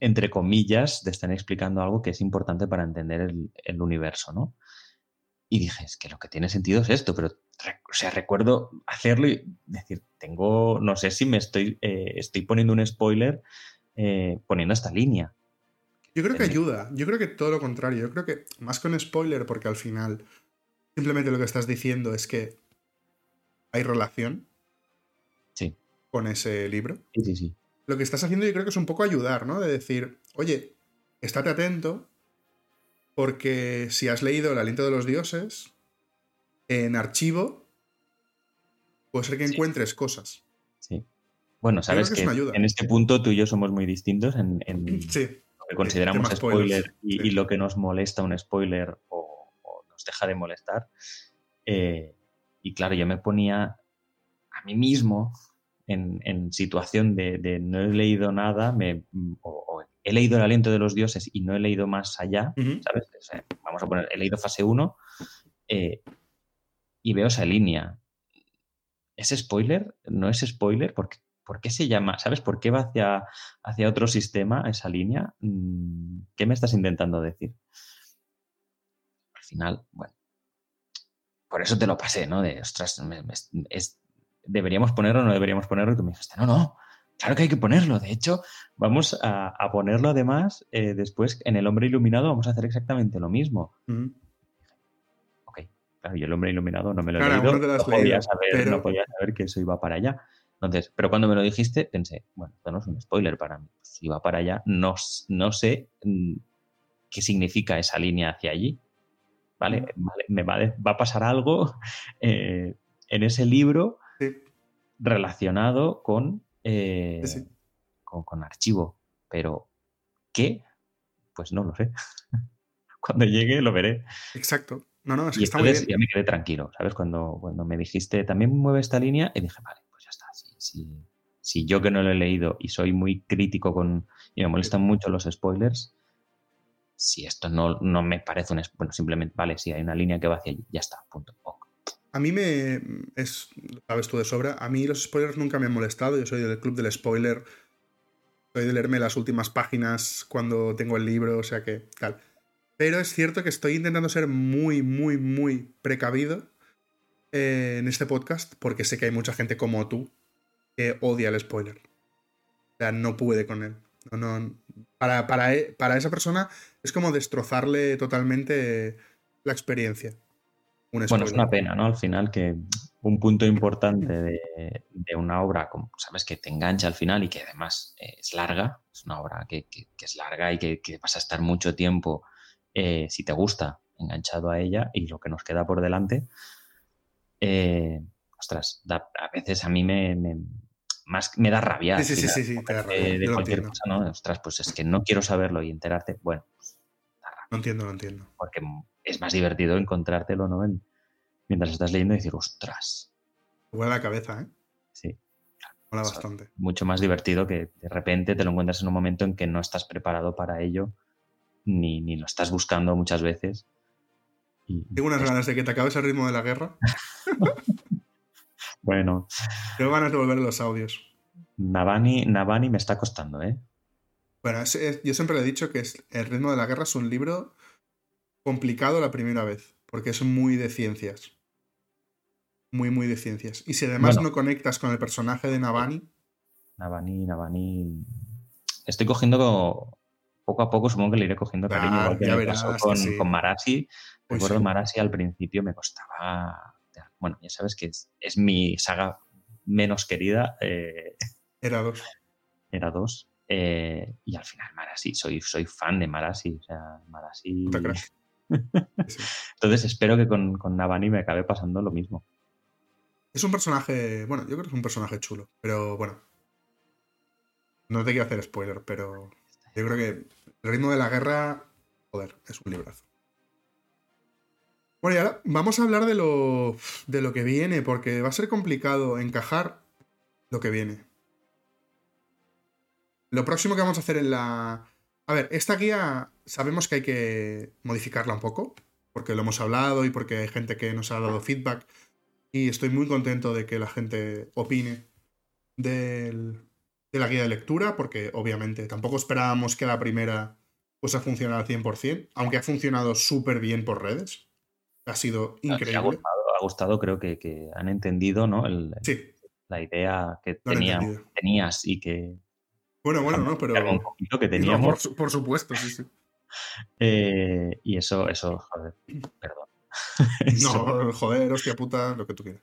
entre comillas, te están explicando algo que es importante para entender el, universo, ¿no? Y dije, es que lo que tiene sentido es esto, pero, o sea, recuerdo hacerlo y decir, tengo, no sé si me estoy, eh, estoy poniendo un spoiler poniendo esta línea.
Yo creo que ayuda. Yo creo que todo lo contrario. Yo creo que más con spoiler, porque al final simplemente lo que estás diciendo es que hay relación
sí.
con ese libro.
Sí, sí, sí.
Lo que estás haciendo yo creo que es un poco ayudar, ¿no? De decir, oye, estate atento porque si has leído El aliento de los dioses, en archivo puede ser que encuentres cosas.
Sí. Bueno, sabes que, en este punto tú y yo somos muy distintos en,
sí
que consideramos spoiler y, lo que nos molesta un spoiler o, nos deja de molestar. Eh, y claro, yo me ponía a mí mismo en, situación de, no he leído nada, me, o, he leído el aliento de los dioses y no he leído más allá, ¿sabes? vamos a poner, he leído fase 1 eh, y veo esa línea. ¿Es spoiler? ¿No es spoiler? Porque ¿Por qué se llama? ¿Sabes por qué va hacia, hacia otro sistema esa línea? Mm, ¿Qué me estás intentando decir? Al final, bueno, por eso te lo pasé, ¿no? De, ostras, ¿deberíamos ponerlo o no deberíamos ponerlo? Y tú me dijiste, no, no, claro que hay que ponerlo. De hecho, vamos a, ponerlo además eh, después en El Hombre Iluminado, vamos a hacer exactamente lo mismo. Ok, claro, yo El Hombre Iluminado no me lo he leído, no, podía saber, no podía saber que eso iba para allá. Entonces, pero cuando me lo dijiste, pensé, bueno, esto no es un spoiler para mí. Si va para allá, no, no sé mm, qué significa esa línea hacia allí. ¿Vale? me va, a pasar algo eh, en ese libro relacionado con, eh, con, archivo. Pero, ¿qué? Pues no lo sé. Cuando llegue lo veré.
Exacto. No, no, es
que está muy bien. ya me quedé tranquilo, ¿sabes? Cuando, cuando me dijiste, también mueve esta línea, y dije, vale, si, yo que no lo he leído y soy muy crítico con y me molestan mucho los spoilers, si esto no, no me parece un bueno, simplemente, vale, si hay una línea que va hacia allí, ya está, punto.
A mí me es, sabes tú de sobra, a mí los spoilers nunca me han molestado, yo soy del club del spoiler, soy de leerme las últimas páginas cuando tengo el libro, o sea que tal. Pero es cierto que estoy intentando ser muy, muy, muy precavido eh, en este podcast porque sé que hay mucha gente como tú que odia el spoiler. O sea, no puede con él. No, no, para, para, e, para esa persona es como destrozarle totalmente la experiencia.
bueno, es una pena, ¿no? Al final que un punto importante de, una obra, como sabes, que te engancha al final y que además eh, es larga, es una obra que, es larga y que, vas a estar mucho tiempo, eh, si te gusta, enganchado a ella y lo que nos queda por delante, eh, ostras, a veces a mí me, más me da rabia.
Sí, sí, sí, sí,
De, cualquier cosa, ¿no? Ostras, pues es que no quiero saberlo y enterarte. Bueno, pues,
No entiendo, no entiendo.
Porque es más divertido encontrártelo, ¿no? mientras estás leyendo y decir, ostras.
Huele la cabeza, ¿eh?
Sí.
Mola bastante.
Mucho más divertido que de repente te lo encuentras en un momento en que no estás preparado para ello, ni, ni lo estás buscando muchas veces.
Tengo unas ganas de que te acabes el ritmo de la guerra.
bueno.
Tengo ganas de volver a los audios.
Navani, Navani me está costando, ¿eh?
Bueno, yo siempre le he dicho que El ritmo de la guerra es un libro complicado la primera vez, porque es muy de ciencias. Muy, muy de ciencias. Y si además no conectas con el personaje de Navani.
Navani, Navani. Estoy cogiendo poco a poco, supongo que le iré cogiendo cariño, igual que me pasó con, con, Marasi. Recuerdo Marasi al principio me costaba. Bueno, ya sabes que es, mi saga menos querida. Eh,
era dos.
Era dos. Eh, y al final Marasi, soy, soy fan de Marasi. O sea, Marasi. Entonces espero que con, con Navani me acabe pasando lo mismo.
Es un personaje, bueno, yo creo que es un personaje chulo, pero bueno. No te quiero hacer spoiler, pero yo creo que el ritmo de la guerra, joder, es un librazo. Bueno, y ahora vamos a hablar de lo, de lo que viene, porque va a ser complicado encajar lo que viene. Lo próximo que vamos a hacer en la... A ver, esta guía sabemos que hay que modificarla un poco, porque lo hemos hablado y porque hay gente que nos ha dado feedback. Y estoy muy contento de que la gente opine de la guía de lectura, porque obviamente tampoco esperábamos que la primera pues a funcionar al 100%, aunque ha funcionado súper bien por redes. Ha sido increíble.
Ha gustado, ha gustado creo que, han entendido ¿no?
sí.
la idea que tenías y que...
Bueno, bueno, no, pero...
que teníamos.
por, supuesto, sí, sí.
Eh, y eso, eso, joder, perdón.
no, joder, hostia puta, lo que tú quieras.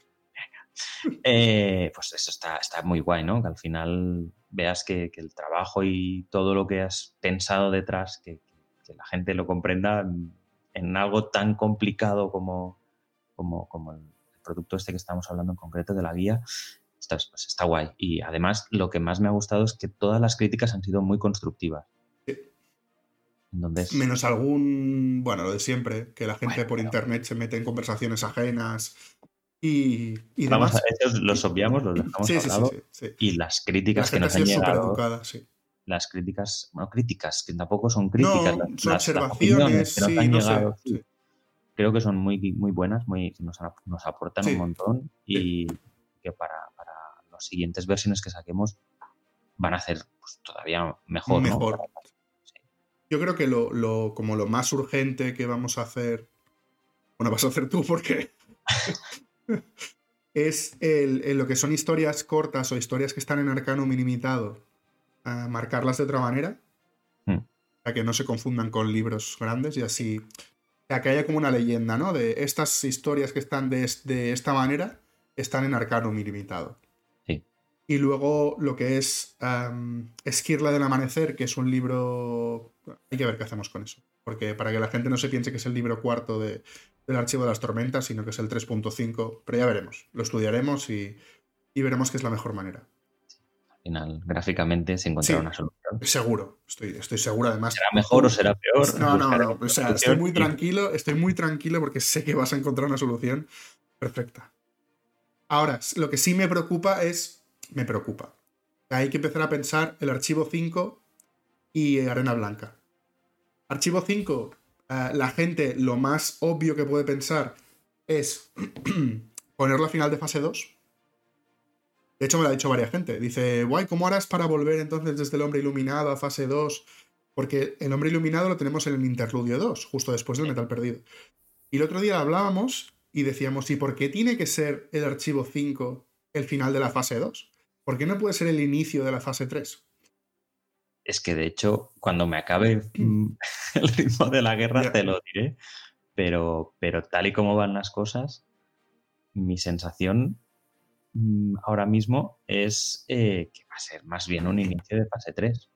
Eh, pues eso está, está muy guay, ¿no? Que al final veas que, el trabajo y todo lo que has pensado detrás, que, la gente lo comprenda en algo tan complicado como, como, como, el producto este que estamos hablando en concreto de la guía, está, pues está guay. Y además lo que más me ha gustado es que todas las críticas han sido muy constructivas.
Menos algún, bueno, lo de siempre, que la gente por internet se mete en conversaciones ajenas y, y
Vamos. A, los obviamos, los dejamos sí, a lado. y las críticas que nos han llegado. Las críticas, bueno, críticas, que tampoco son críticas,
son observaciones que nos han llegado.
creo que son muy, muy buenas, muy, nos, nos aportan un montón y que para, para las siguientes versiones que saquemos van a hacer pues, todavía mejor.
Mejor. Yo creo que lo, como lo más urgente que vamos a hacer, bueno, vas a hacer tú porque es el, lo que son historias cortas o historias que están en arcano minimitado, marcarlas de otra manera, hmm. para que no se confundan con libros grandes y así, para que haya como una leyenda, ¿no? De estas historias que están de, de esta manera, están en arcano ilimitado. Y luego lo que es Esquirla del Amanecer, que es un libro... Hay que ver qué hacemos con eso. Porque para que la gente no se piense que es el libro cuarto de, del Archivo de las Tormentas, sino que es el 3.5. Pero ya veremos. Lo estudiaremos y, veremos qué es la mejor manera.
Al final, gráficamente se encontrará una solución.
Seguro, estoy, estoy seguro además.
¿Será mejor o será peor?
No, no, no. O sea, estoy muy tranquilo, estoy muy tranquilo porque sé que vas a encontrar una solución perfecta. Ahora, lo que sí me preocupa es me preocupa. Hay que empezar a pensar el archivo 5 y Arena Blanca. Archivo 5, eh, la gente lo más obvio que puede pensar es ponerlo a final de fase 2. De hecho, me lo ha dicho varias gente. Dice, guay, ¿cómo harás para volver entonces desde el hombre iluminado a fase 2 Porque el hombre iluminado lo tenemos en el interludio 2, justo después del metal perdido. Y el otro día hablábamos y decíamos, ¿y por qué tiene que ser el archivo 5 el final de la fase 2? ¿Por qué no puede ser el inicio de la fase 3?
Es que de hecho, cuando me acabe el ritmo de la guerra, te lo diré. Pero, pero tal y como van las cosas, mi sensación mm, ahora mismo es eh, que va a ser más bien un inicio de fase 3.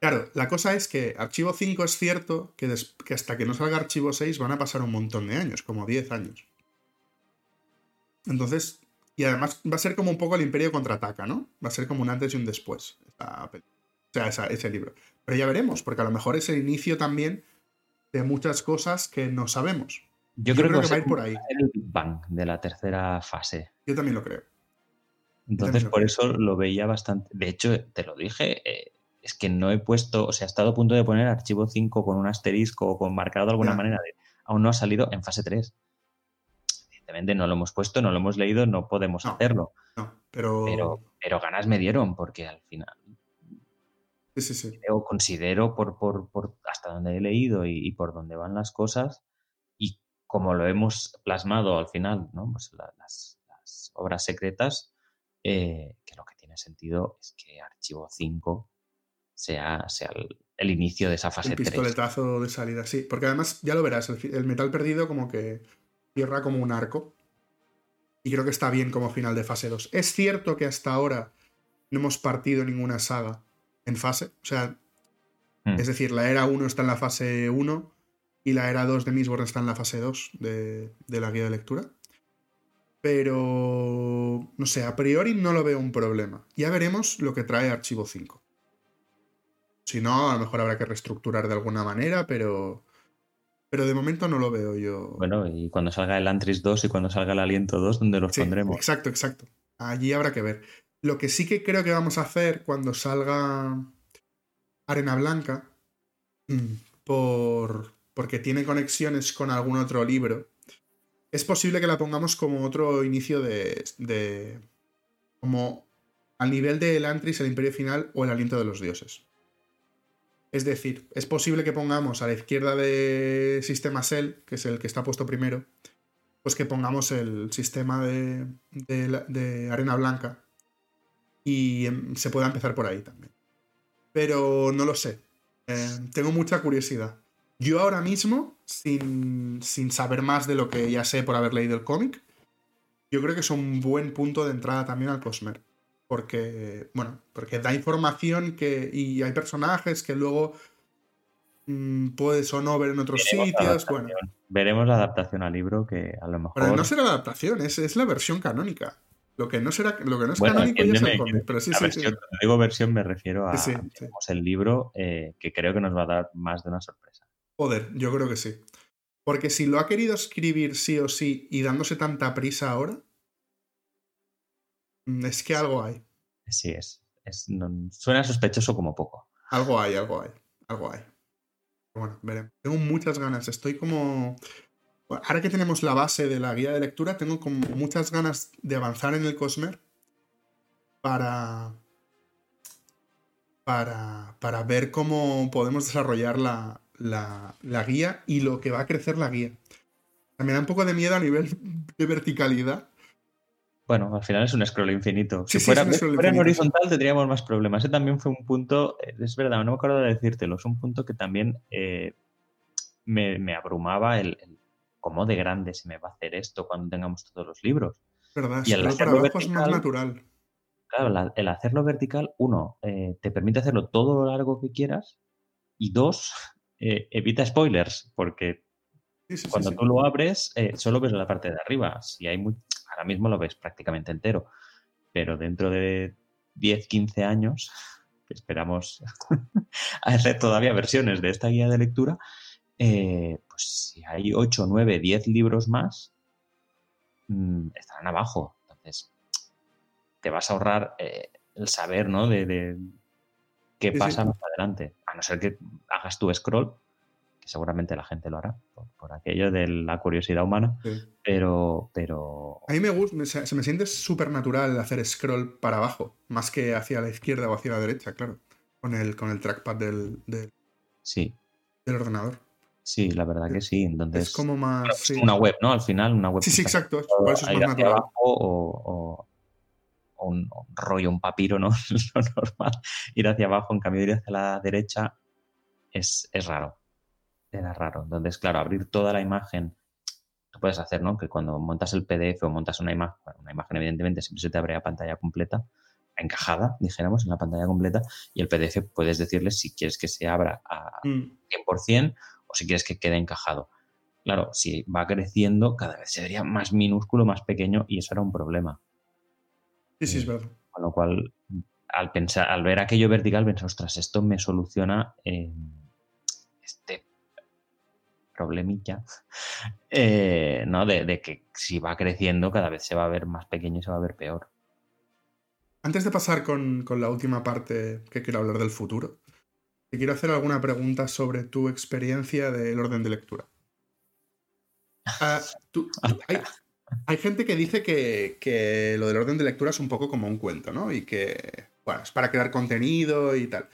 Claro, la cosa es que archivo 5 es cierto que, que, hasta que no salga archivo 6 van a pasar un montón de años, como 10 años. Entonces, y además va a ser como un poco el Imperio contraataca, ¿no? Va a ser como un antes y un después. o sea, ese libro. Pero ya veremos, porque a lo mejor es el inicio también de muchas cosas que no sabemos.
Yo, creo, que, va a ir por ahí. El Big Bang de la tercera fase.
Yo también lo creo.
Entonces, por eso lo veía bastante. De hecho, te lo dije, eh, es que no he puesto, o sea, he estado a punto de poner archivo 5 con un asterisco o con marcado de alguna manera. aún no ha salido en fase 3. Evidentemente no lo hemos puesto, no lo hemos leído, no podemos hacerlo.
pero...
pero... ganas me dieron, porque al final.
Sí, sí, sí.
considero por, por, hasta donde he leído y, por dónde van las cosas y como lo hemos plasmado al final, ¿no? Pues las, obras secretas, eh, que lo que tiene sentido es que archivo 5 sea, sea el, inicio de esa fase
el pistoletazo de salida, sí. Porque además, ya lo verás, el, metal perdido como que cierra como un arco. Y creo que está bien como final de fase 2. Es cierto que hasta ahora no hemos partido ninguna saga en fase. O sea, hmm. es decir, la era 1 está en la fase 1 y la era 2 de Mistborn está en la fase 2 de, de la guía de lectura. Pero, no sé, a priori no lo veo un problema. Ya veremos lo que trae Archivo 5. Si no, a lo mejor habrá que reestructurar de alguna manera, pero. Pero de momento no lo veo yo.
Bueno, y cuando salga el Antris 2 y cuando salga el Aliento 2, ¿dónde los pondremos?
Exacto, exacto. Allí habrá que ver. Lo que sí que creo que vamos a hacer cuando salga Arena Blanca, mm, por, porque tiene conexiones con algún otro libro, es posible que la pongamos como otro inicio de, de como al nivel del Antris, el Imperio Final o el Aliento de los Dioses. Es decir, es posible que pongamos a la izquierda de sistema Cell, que es el que está puesto primero, pues que pongamos el sistema de, de, arena blanca y em, se pueda empezar por ahí también. Pero no lo sé. Eh, tengo mucha curiosidad. Yo ahora mismo, sin, sin saber más de lo que ya sé por haber leído el cómic, yo creo que es un buen punto de entrada también al Cosmer porque, bueno, porque da información que, y hay personajes que luego mmm, puedes o no ver en otros sitios. Bueno.
Veremos la adaptación al libro que a lo mejor.
Pero no será la adaptación, es, es la versión canónica. Lo que no será, lo que no es canónico ya es el cómic, pero sí, sí,
versión, Cuando digo versión me refiero a el libro eh, que creo que nos va a dar más de una sorpresa.
Joder, yo creo que sí. Porque si lo ha querido escribir sí o sí y dándose tanta prisa ahora, Mm, es que algo hay.
Sí, es. suena sospechoso como poco.
Algo hay, algo hay, algo hay. Bueno, veremos. Tengo muchas ganas. Estoy como. ahora que tenemos la base de la guía de lectura, tengo como muchas ganas de avanzar en el Cosmer para. Para, para ver cómo podemos desarrollar la, la, la guía y lo que va a crecer la guía. Me da un poco de miedo a nivel de verticalidad,
bueno, al final es un scroll infinito. si fuera, en horizontal tendríamos más problemas. Ese también fue un punto, eh, es verdad, no me acuerdo de decírtelo, es un punto que también eh, me, abrumaba el, cómo de grande se me va a hacer esto cuando tengamos todos los libros.
Verdad, y el para abajo es más natural.
Claro, el hacerlo vertical, uno, eh, te permite hacerlo todo lo largo que quieras y dos, evita spoilers, porque cuando tú lo abres, solo ves la parte de arriba. Si hay muy, ahora mismo lo ves prácticamente entero, pero dentro de 10, 15 años, esperamos hacer todavía versiones de esta guía de lectura, eh, pues si hay 8, 9, 10 libros más, mm, estarán abajo. Entonces, te vas a ahorrar eh, el saber, ¿no? De, qué pasa más adelante. A no ser que hagas tu scroll, seguramente la gente lo hará por, aquello de la curiosidad humana, pero, pero...
A mí me gusta, se, me siente súper natural hacer scroll para abajo, más que hacia la izquierda o hacia la derecha, claro. con el, con el trackpad del, del,
Sí,
del ordenador.
sí, la verdad que sí. Entonces,
Es como más.
bueno, es
sí.
una web, ¿no? Al final, una web
Sí,
que
sí, exacto. Por eso es más natural.
abajo o, o- o un, rollo, un papiro, ¿no? Lo normal, ir hacia abajo, en cambio ir hacia la derecha es, es raro. Era raro. Entonces, claro, abrir toda la imagen, tú puedes hacer, ¿no? Que cuando montas el PDF o montas una imagen, bueno, una imagen evidentemente siempre se te abre a pantalla completa, encajada, dijéramos, en la pantalla completa, y el PDF puedes decirle si quieres que se abra a
Mm,
100% o si quieres que quede encajado. Claro, si va creciendo, cada vez se vería más minúsculo, más pequeño, y eso era un problema.
Sí, sí, es verdad.
Con lo cual, al pensar, al ver aquello vertical, pensé, ostras, esto me soluciona eh, este problemilla, eh, ¿no? De, de que si va creciendo, cada vez se va a ver más pequeño y se va a ver peor.
Antes de pasar con, con la última parte que quiero hablar del futuro, te quiero hacer alguna pregunta sobre tu experiencia del orden de lectura. Ah, tú- tú- hay, hay gente que dice que, que lo del orden de lectura es un poco como un cuento, ¿no? Y que, bueno, es para crear contenido y tal.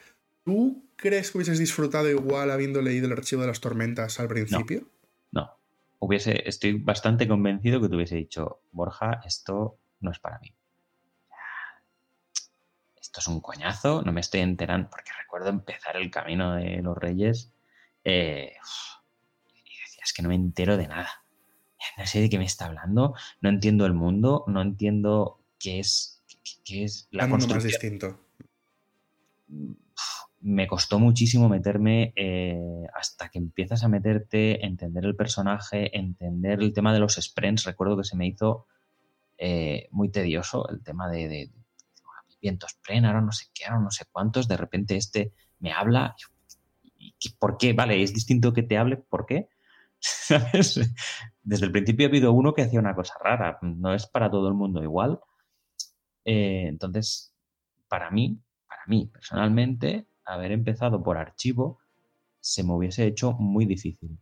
¿Tú crees que hubieses disfrutado igual habiendo leído el archivo de las tormentas al principio?
No. Hubiese, estoy bastante convencido que te hubiese dicho, Borja, esto no es para mí. Esto es un coñazo, no me estoy enterando, porque recuerdo empezar el camino de los reyes eh, y decía, es que no me entero de nada. No sé de qué me está hablando, no entiendo el mundo, no entiendo qué es, qué, es la
Un mundo más distinto.
me costó muchísimo meterme eh, hasta que empiezas a meterte, entender el personaje, entender el tema de los sprints. Recuerdo que se me hizo eh, muy tedioso el tema de, de, de viento sprint, ahora no sé qué, ahora no sé cuántos. De repente este me habla. ¿Y qué- ¿Por qué? Vale, es distinto que te hable. ¿Por qué? ¿Sabes? Desde el principio ha habido uno que hacía una cosa rara. No es para todo el mundo igual. Eh, entonces, para mí, para mí personalmente, haber empezado por archivo se me hubiese hecho muy difícil.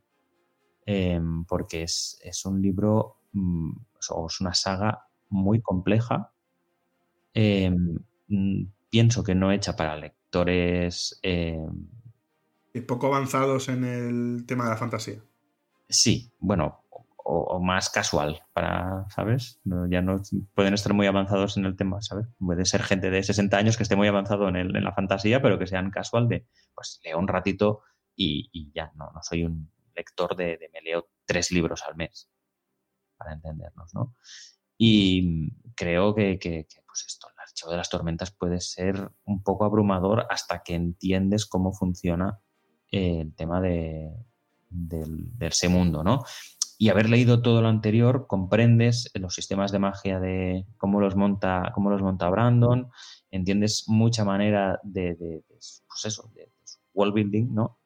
Em, porque es, es un libro mm, o es una saga muy compleja. Em, mm, pienso que no hecha para lectores. em,
Y poco avanzados en el tema de la fantasía.
sí, bueno, o, o más casual, para, ¿sabes? Ya no pueden estar muy avanzados en el tema, ¿sabes? Puede ser gente de 60 años que esté muy avanzado en, el- en la fantasía, pero que sean casual de, pues leo un ratito y, ya, no, no soy un lector de, de me leo tres libros al mes, para entendernos, ¿no? Y creo que, que- que, pues esto, el archivo de las tormentas puede ser un poco abrumador hasta que entiendes cómo funciona eh, el tema de, del, de ese mundo, ¿no? Y haber leído todo lo anterior, comprendes los sistemas de magia de cómo los monta, cómo los monta Brandon, entiendes mucha manera de, de- pues eso, de, de world building, ¿no?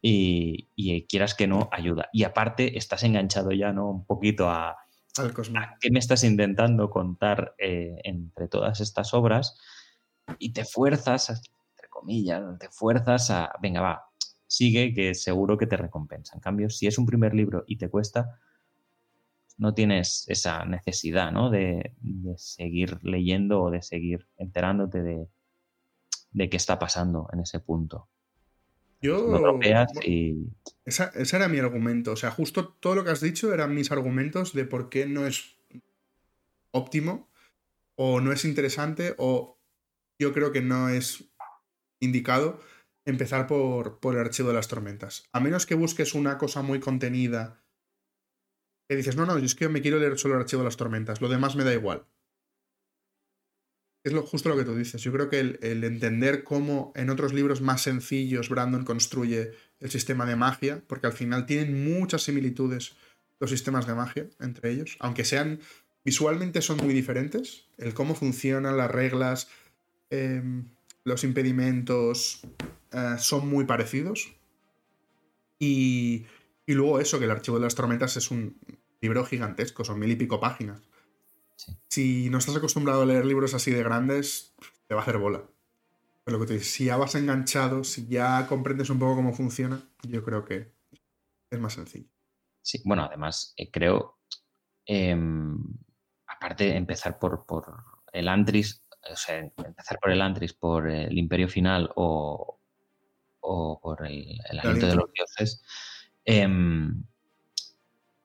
Y, y quieras que no, ayuda. Y aparte, estás enganchado ya, ¿no? Un poquito a,
Al
a qué me estás intentando contar eh, entre todas estas obras y te fuerzas, entre comillas, te fuerzas a, venga, va, sigue que seguro que te recompensa. En cambio, si es un primer libro y te cuesta, no tienes esa necesidad, ¿no? De, de seguir leyendo o de seguir enterándote de, de qué está pasando en ese punto.
Yo.
Y
Esa- ese era mi argumento. O sea, justo todo lo que has dicho eran mis argumentos de por qué no es óptimo, o no es interesante, o yo creo que no es indicado empezar por, por el archivo de las tormentas. A menos que busques una cosa muy contenida. Que dices, no, no, yo es que me quiero leer solo el archivo de las tormentas, lo demás me da igual. Es lo, justo lo que tú dices. Yo creo que el, entender cómo en otros libros más sencillos Brandon construye el sistema de magia, porque al final tienen muchas similitudes los sistemas de magia entre ellos, aunque sean visualmente son muy diferentes, el cómo funcionan las reglas, eh, los impedimentos eh, son muy parecidos. Y, y luego eso, que el archivo de las tormentas es un libro gigantesco, son mil y pico páginas.
Sí.
Si no estás acostumbrado a leer libros así de grandes, te va a hacer bola. Pero lo que te digo, si ya vas enganchado, si ya comprendes un poco cómo funciona, yo creo que es más sencillo.
Sí, bueno, además eh, creo, em, aparte de empezar por, por el Antris, o sea, empezar por el Antris, por el Imperio Final o, o por el, Aliento de los Dioses, em,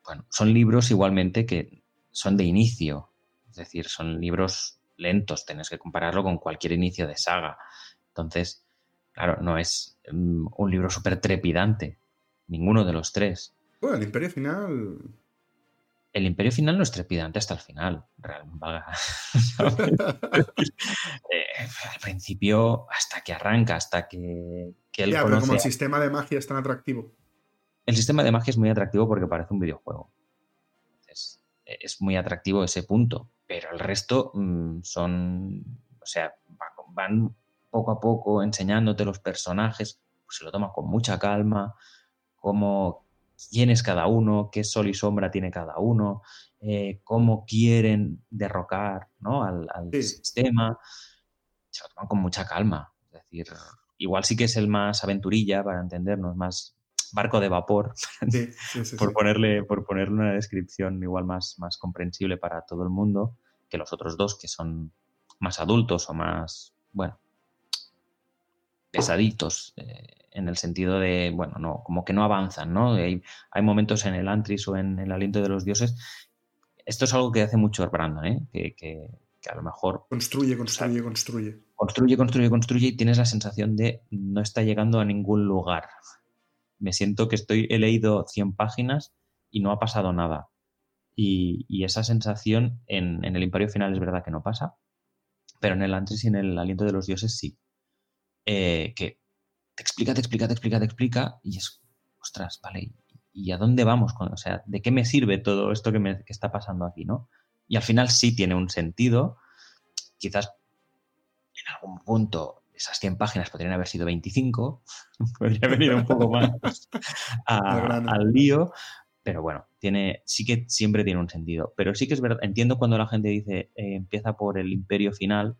bueno, son libros igualmente que son de inicio, es decir, son libros lentos, tienes que compararlo con cualquier inicio de saga. Entonces, claro, no es mm, un libro súper trepidante, ninguno de los tres.
Bueno, el Imperio Final
el imperio final no es trepidante hasta el final. Eh, al principio, hasta que arranca, hasta que, que
él pero como el sistema de magia es tan atractivo.
El sistema de magia es muy atractivo porque parece un videojuego. es muy atractivo ese punto. Pero el resto mm, son. O sea, van poco a poco enseñándote los personajes. Pues se lo toman con mucha calma. Cómo quién es cada uno, qué sol y sombra tiene cada uno, eh, cómo quieren derrocar ¿no? al, sistema. Se lo toman con mucha calma. Es decir, igual sí que es el más aventurilla, para entendernos, más barco de vapor, por, ponerle, por ponerle una descripción igual más, más comprensible para todo el mundo, que los otros dos que son más adultos o más, bueno, pesaditos. Eh, en el sentido de, bueno, no, como que no avanzan, ¿no? Hay, hay momentos en el Antris o en, el Aliento de los Dioses. Esto es algo que hace mucho Brandon, ¿eh? Que, que, a lo mejor...
Construye, construye, construye.
Construye, construye, construye y tienes la sensación de no está llegando a ningún lugar. Me siento que estoy, he leído 100 páginas y no ha pasado nada. Y, y esa sensación en, en, el Imperio Final es verdad que no pasa, pero en el Antris y en el Aliento de los Dioses sí. Eh, que te explica, te explica, te explica, te explica, y es, ostras, vale, ¿y a dónde vamos? Con, o sea, ¿de qué me sirve todo esto que, me, está pasando aquí, no? Y al final sí tiene un sentido, quizás en algún punto esas 100 páginas podrían haber sido 25, podría venir un poco más al lío, pero bueno, tiene, sí que siempre tiene un sentido. Pero sí que es verdad, entiendo cuando la gente dice eh, empieza por el imperio final,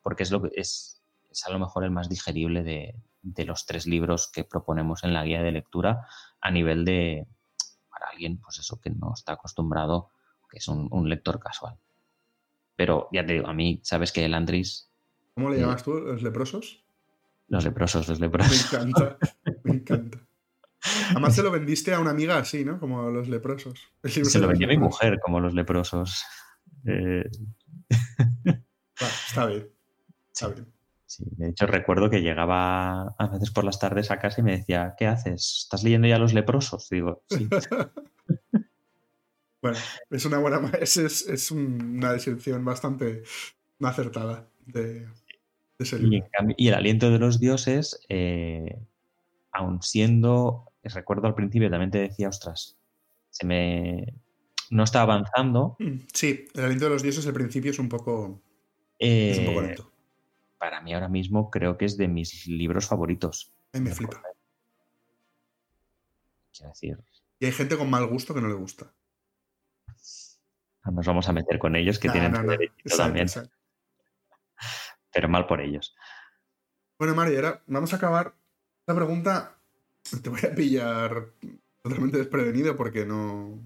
porque es lo que es, es a lo mejor el más digerible de, de los tres libros que proponemos en la guía de lectura a nivel de, para alguien, pues eso, que no está acostumbrado, que es un, lector casual. Pero ya te digo, a mí, ¿sabes que el Andris...
¿Cómo le llamas tú? ¿Los leprosos?
Los leprosos, los leprosos.
Me encanta, me encanta. Además se lo vendiste a una amiga así, ¿no? Como los leprosos.
Se lo vendí a mi mujer como los leprosos. Eh,
está bien. Está bien.
Sí, de hecho recuerdo que llegaba a veces por las tardes a casa y me decía, ¿qué haces? ¿Estás leyendo ya Los Leprosos? Digo, sí.
bueno, es una buena, es, es, una descripción bastante acertada de, ese libro.
Y, el aliento de los dioses, eh, aun siendo, recuerdo al principio también te decía, ostras, se me... No está avanzando.
Mm, sí, el aliento de los dioses al principio es un poco... es un poco
eh, lento para mí ahora mismo creo que es de mis libros favoritos.
me flipa.
Quiero decir.
Y hay gente con mal gusto que no le gusta.
No nos vamos a meter con ellos que tienen derecho también. Pero mal por ellos.
Bueno, Mario, ahora vamos a acabar. La pregunta te voy a pillar totalmente desprevenido porque no.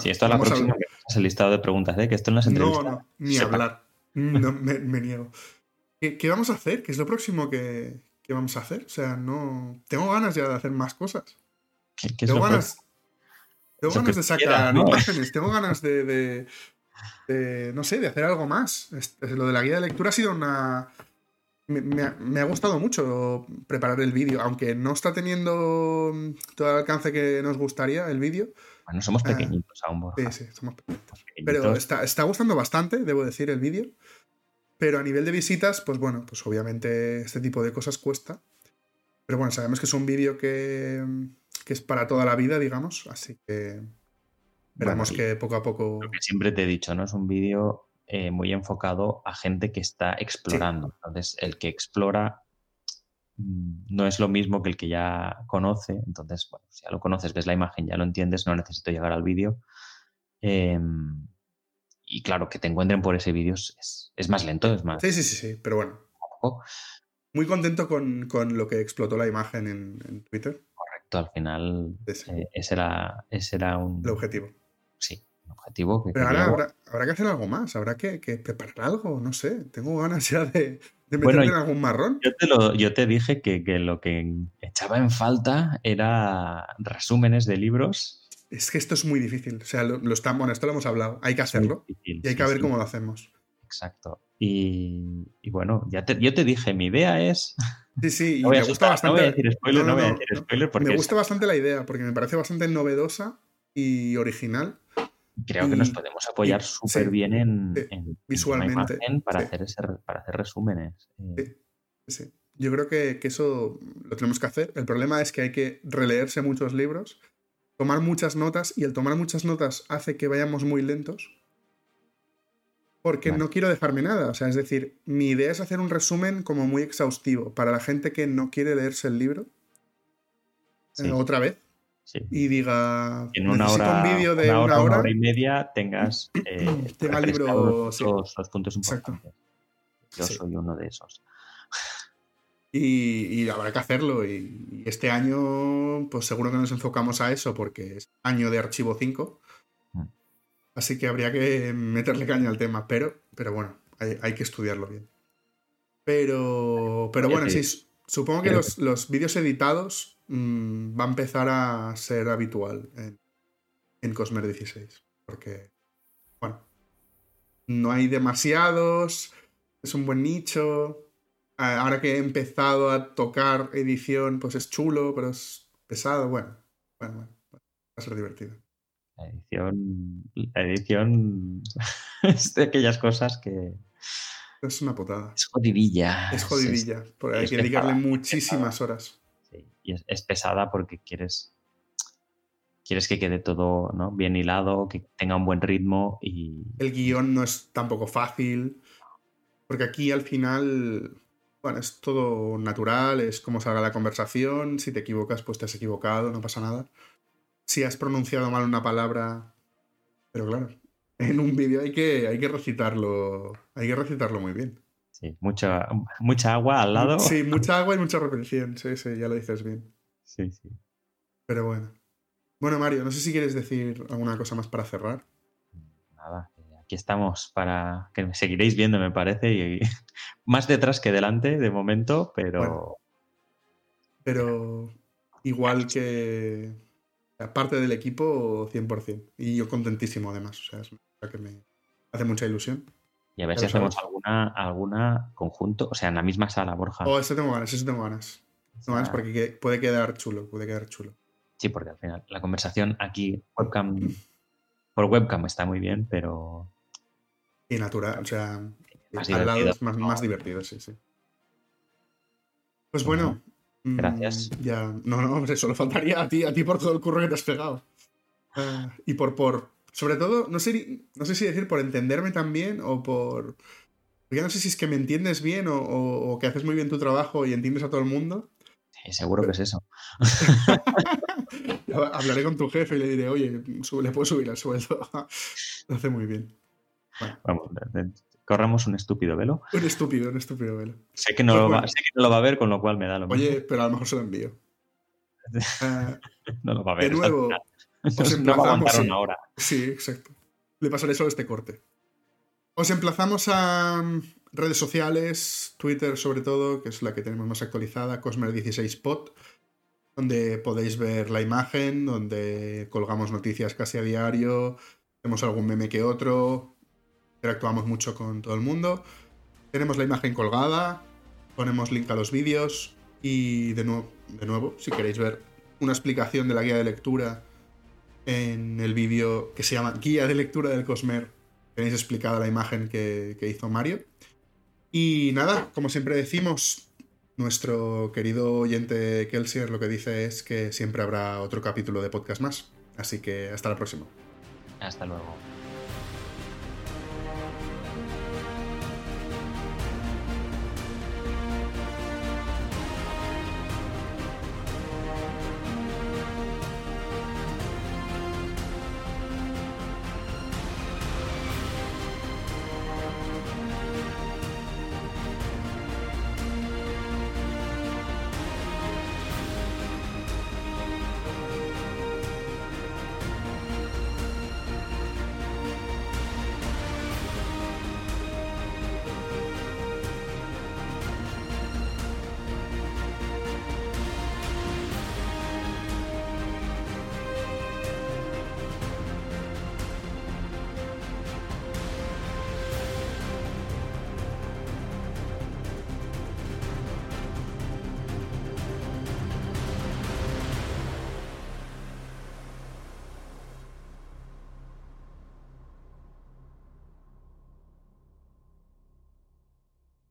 sí, esto es la próxima que es el listado de preguntas, ¿eh? que esto en las entrevistas.
No, no, ni hablar. No, me niego. ¿Qué, vamos a hacer? ¿Qué es lo próximo que, vamos a hacer? O sea, no. Tengo ganas ya de hacer más cosas. tengo ganas. Tengo ganas de sacar imágenes, tengo ganas de, No sé, de hacer algo más. Lo de la guía de lectura ha sido una. Me, ha, gustado mucho preparar el vídeo, aunque no está teniendo todo el alcance que nos gustaría el vídeo.
Bueno, somos ah, pequeñitos aún.
Sí, sí, somos pequeñitos. Pero está, está gustando bastante, debo decir, el vídeo. Pero a nivel de visitas, pues bueno, pues obviamente este tipo de cosas cuesta. Pero bueno, sabemos que es un vídeo que, es para toda la vida, digamos, así que esperamos que poco a poco...
Lo que siempre te he dicho, ¿no? Es un vídeo eh, muy enfocado a gente que está explorando. Entonces, el que explora mm, no es lo mismo que el que ya conoce. Entonces, bueno, si ya lo conoces, ves la imagen, ya lo entiendes, no necesito llegar al vídeo. Em, y claro, que te encuentren por ese vídeo es, más lento, es más.
Sí, sí, sí, sí, pero bueno. Muy contento con, lo que explotó la imagen en, Twitter.
Correcto, al final eh, ese, era, ese era un...
El objetivo.
Sí, objetivo que
Pero ahora habrá, habrá que hacer algo más, habrá que, que preparar algo, no sé. Tengo ganas ya de, de meterme en algún marrón.
Yo te, lo- yo te dije que, que lo que echaba en falta era resúmenes de libros.
Es que esto es muy difícil. O sea, lo, lo está- bueno, esto lo hemos hablado. Hay que hacerlo
Difícil,
y hay
sí,
que ver
sí,
cómo lo hacemos.
Exacto. Y, y bueno, ya te, yo te dije, mi idea es.
Sí, sí, y
No
me gusta
no
bastante.
voy a decir spoiler,
No,
no,
no,
voy a
no,
decir
no.
spoiler porque
me
es-
gusta bastante la idea, porque me parece bastante novedosa y original.
creo que nos podemos apoyar súper
sí,
bien en, en- en
visualmente,
imagen para, hacer ese, para hacer resúmenes. Eh,
Sí. Sí. Yo creo que, que eso lo tenemos que hacer. El problema es que hay que releerse muchos libros, tomar muchas notas, y el tomar muchas notas hace que vayamos muy lentos. Porque
Vale.
no quiero dejarme nada. O sea, es decir, mi idea es hacer un resumen como muy exhaustivo para la gente que no quiere leerse el libro
sí,
eh, otra vez
sí.
y diga,
En una hora,
un vídeo de
una
una,
hora,
hora.
y media tengas eh,
libro, sí.
los, los puntos
Exacto.
importantes. Yo
Sí.
soy uno de esos.
Y, y habrá que hacerlo. Y, y este año, pues seguro que nos enfocamos a eso porque es año de archivo 5.
Mm.
Así que habría que meterle caña al tema. Pero, pero bueno, hay, hay que estudiarlo bien. Pero, pero bueno,
sí.
sí, supongo que los, los vídeos editados mm, va a empezar a ser habitual en, en Cosmer 16. Porque, bueno, no hay demasiados, es un buen nicho. Ah, Ahora que he empezado a tocar edición, pues es chulo, pero es pesado. Bueno, bueno, bueno, va a ser divertido.
La edición, la edición es de aquellas cosas que
Es una putada.
es jodidilla.
Es jodidilla, porque hay que dedicarle
pesada,
muchísimas horas.
sí, y es, es pesada porque quieres, quieres que quede todo ¿no? bien hilado, que tenga un buen ritmo y
El guion no es tampoco fácil, porque aquí al final, bueno, es todo natural, es como salga la conversación, si te equivocas, pues te has equivocado, no pasa nada. Si has pronunciado mal una palabra, pero claro, en un vídeo hay que, hay que recitarlo, hay que recitarlo muy bien.
sí, mucha, mucha agua al lado.
Sí, mucha agua y mucha repetición, sí, sí, ya lo dices bien.
sí, sí.
Pero bueno. Bueno, Mario, no sé si quieres decir alguna cosa más para cerrar.
Nada, aquí estamos para que me seguiréis viendo, me parece, y más detrás que delante de momento, pero
Bueno. Pero igual que parte del equipo 100%. Y yo contentísimo además. O sea, es que me hace mucha ilusión.
y a ver si hacemos alguna, alguna conjunto, o sea, en la misma sala, Borja.
Oh, eso tengo ganas, eso tengo ganas. Tengo ganas porque que- puede quedar chulo, puede quedar chulo.
Sí, porque al final la conversación aquí webcam, por webcam está muy bien, pero
Y natural, o sea,
Más
al lado es más,
¿no?
más divertido, sí, sí. Pues bueno. mm,
gracias.
Ya, no, no, hombre, solo faltaría a ti, a ti por todo el curro que te has pegado. Ah, y por, por, sobre todo, no sé, no sé si decir por entenderme también o por... Porque no sé si es que me entiendes bien o, o- o que haces muy bien tu trabajo y entiendes a todo el mundo.
sí, seguro que es eso.
Hablaré con tu jefe y le diré, oye, le puedo subir el sueldo. Lo hace muy bien. Bueno,
Vamos, corramos un estúpido velo.
un estúpido, un estúpido velo.
Sé que, no
Pues
lo va,
bueno.
sé que no lo va a ver, con lo cual me da lo mismo.
Oye, pero a lo mejor se lo envío. Ah,
no lo va a ver.
de nuevo, os
no va a aguantar
sí.
una hora.
Sí, exacto. Le pasaré solo este corte. Os emplazamos a mm, redes sociales, Twitter sobre todo, que es la que tenemos más actualizada, Cosmer16pod, donde podéis ver la imagen, donde colgamos noticias casi a diario, hacemos algún meme que otro, interactuamos mucho con todo el mundo. Tenemos la imagen colgada, ponemos link a los vídeos y de nuevo, de nuevo, si queréis ver una explicación de la guía de lectura en el vídeo que se llama Guía de lectura del Cosmer. Tenéis explicada la imagen que, que hizo Mario. Y nada, como siempre decimos, nuestro querido oyente Kelsier lo que dice es que siempre habrá otro capítulo de podcast más. Así que hasta la próxima.
Hasta luego.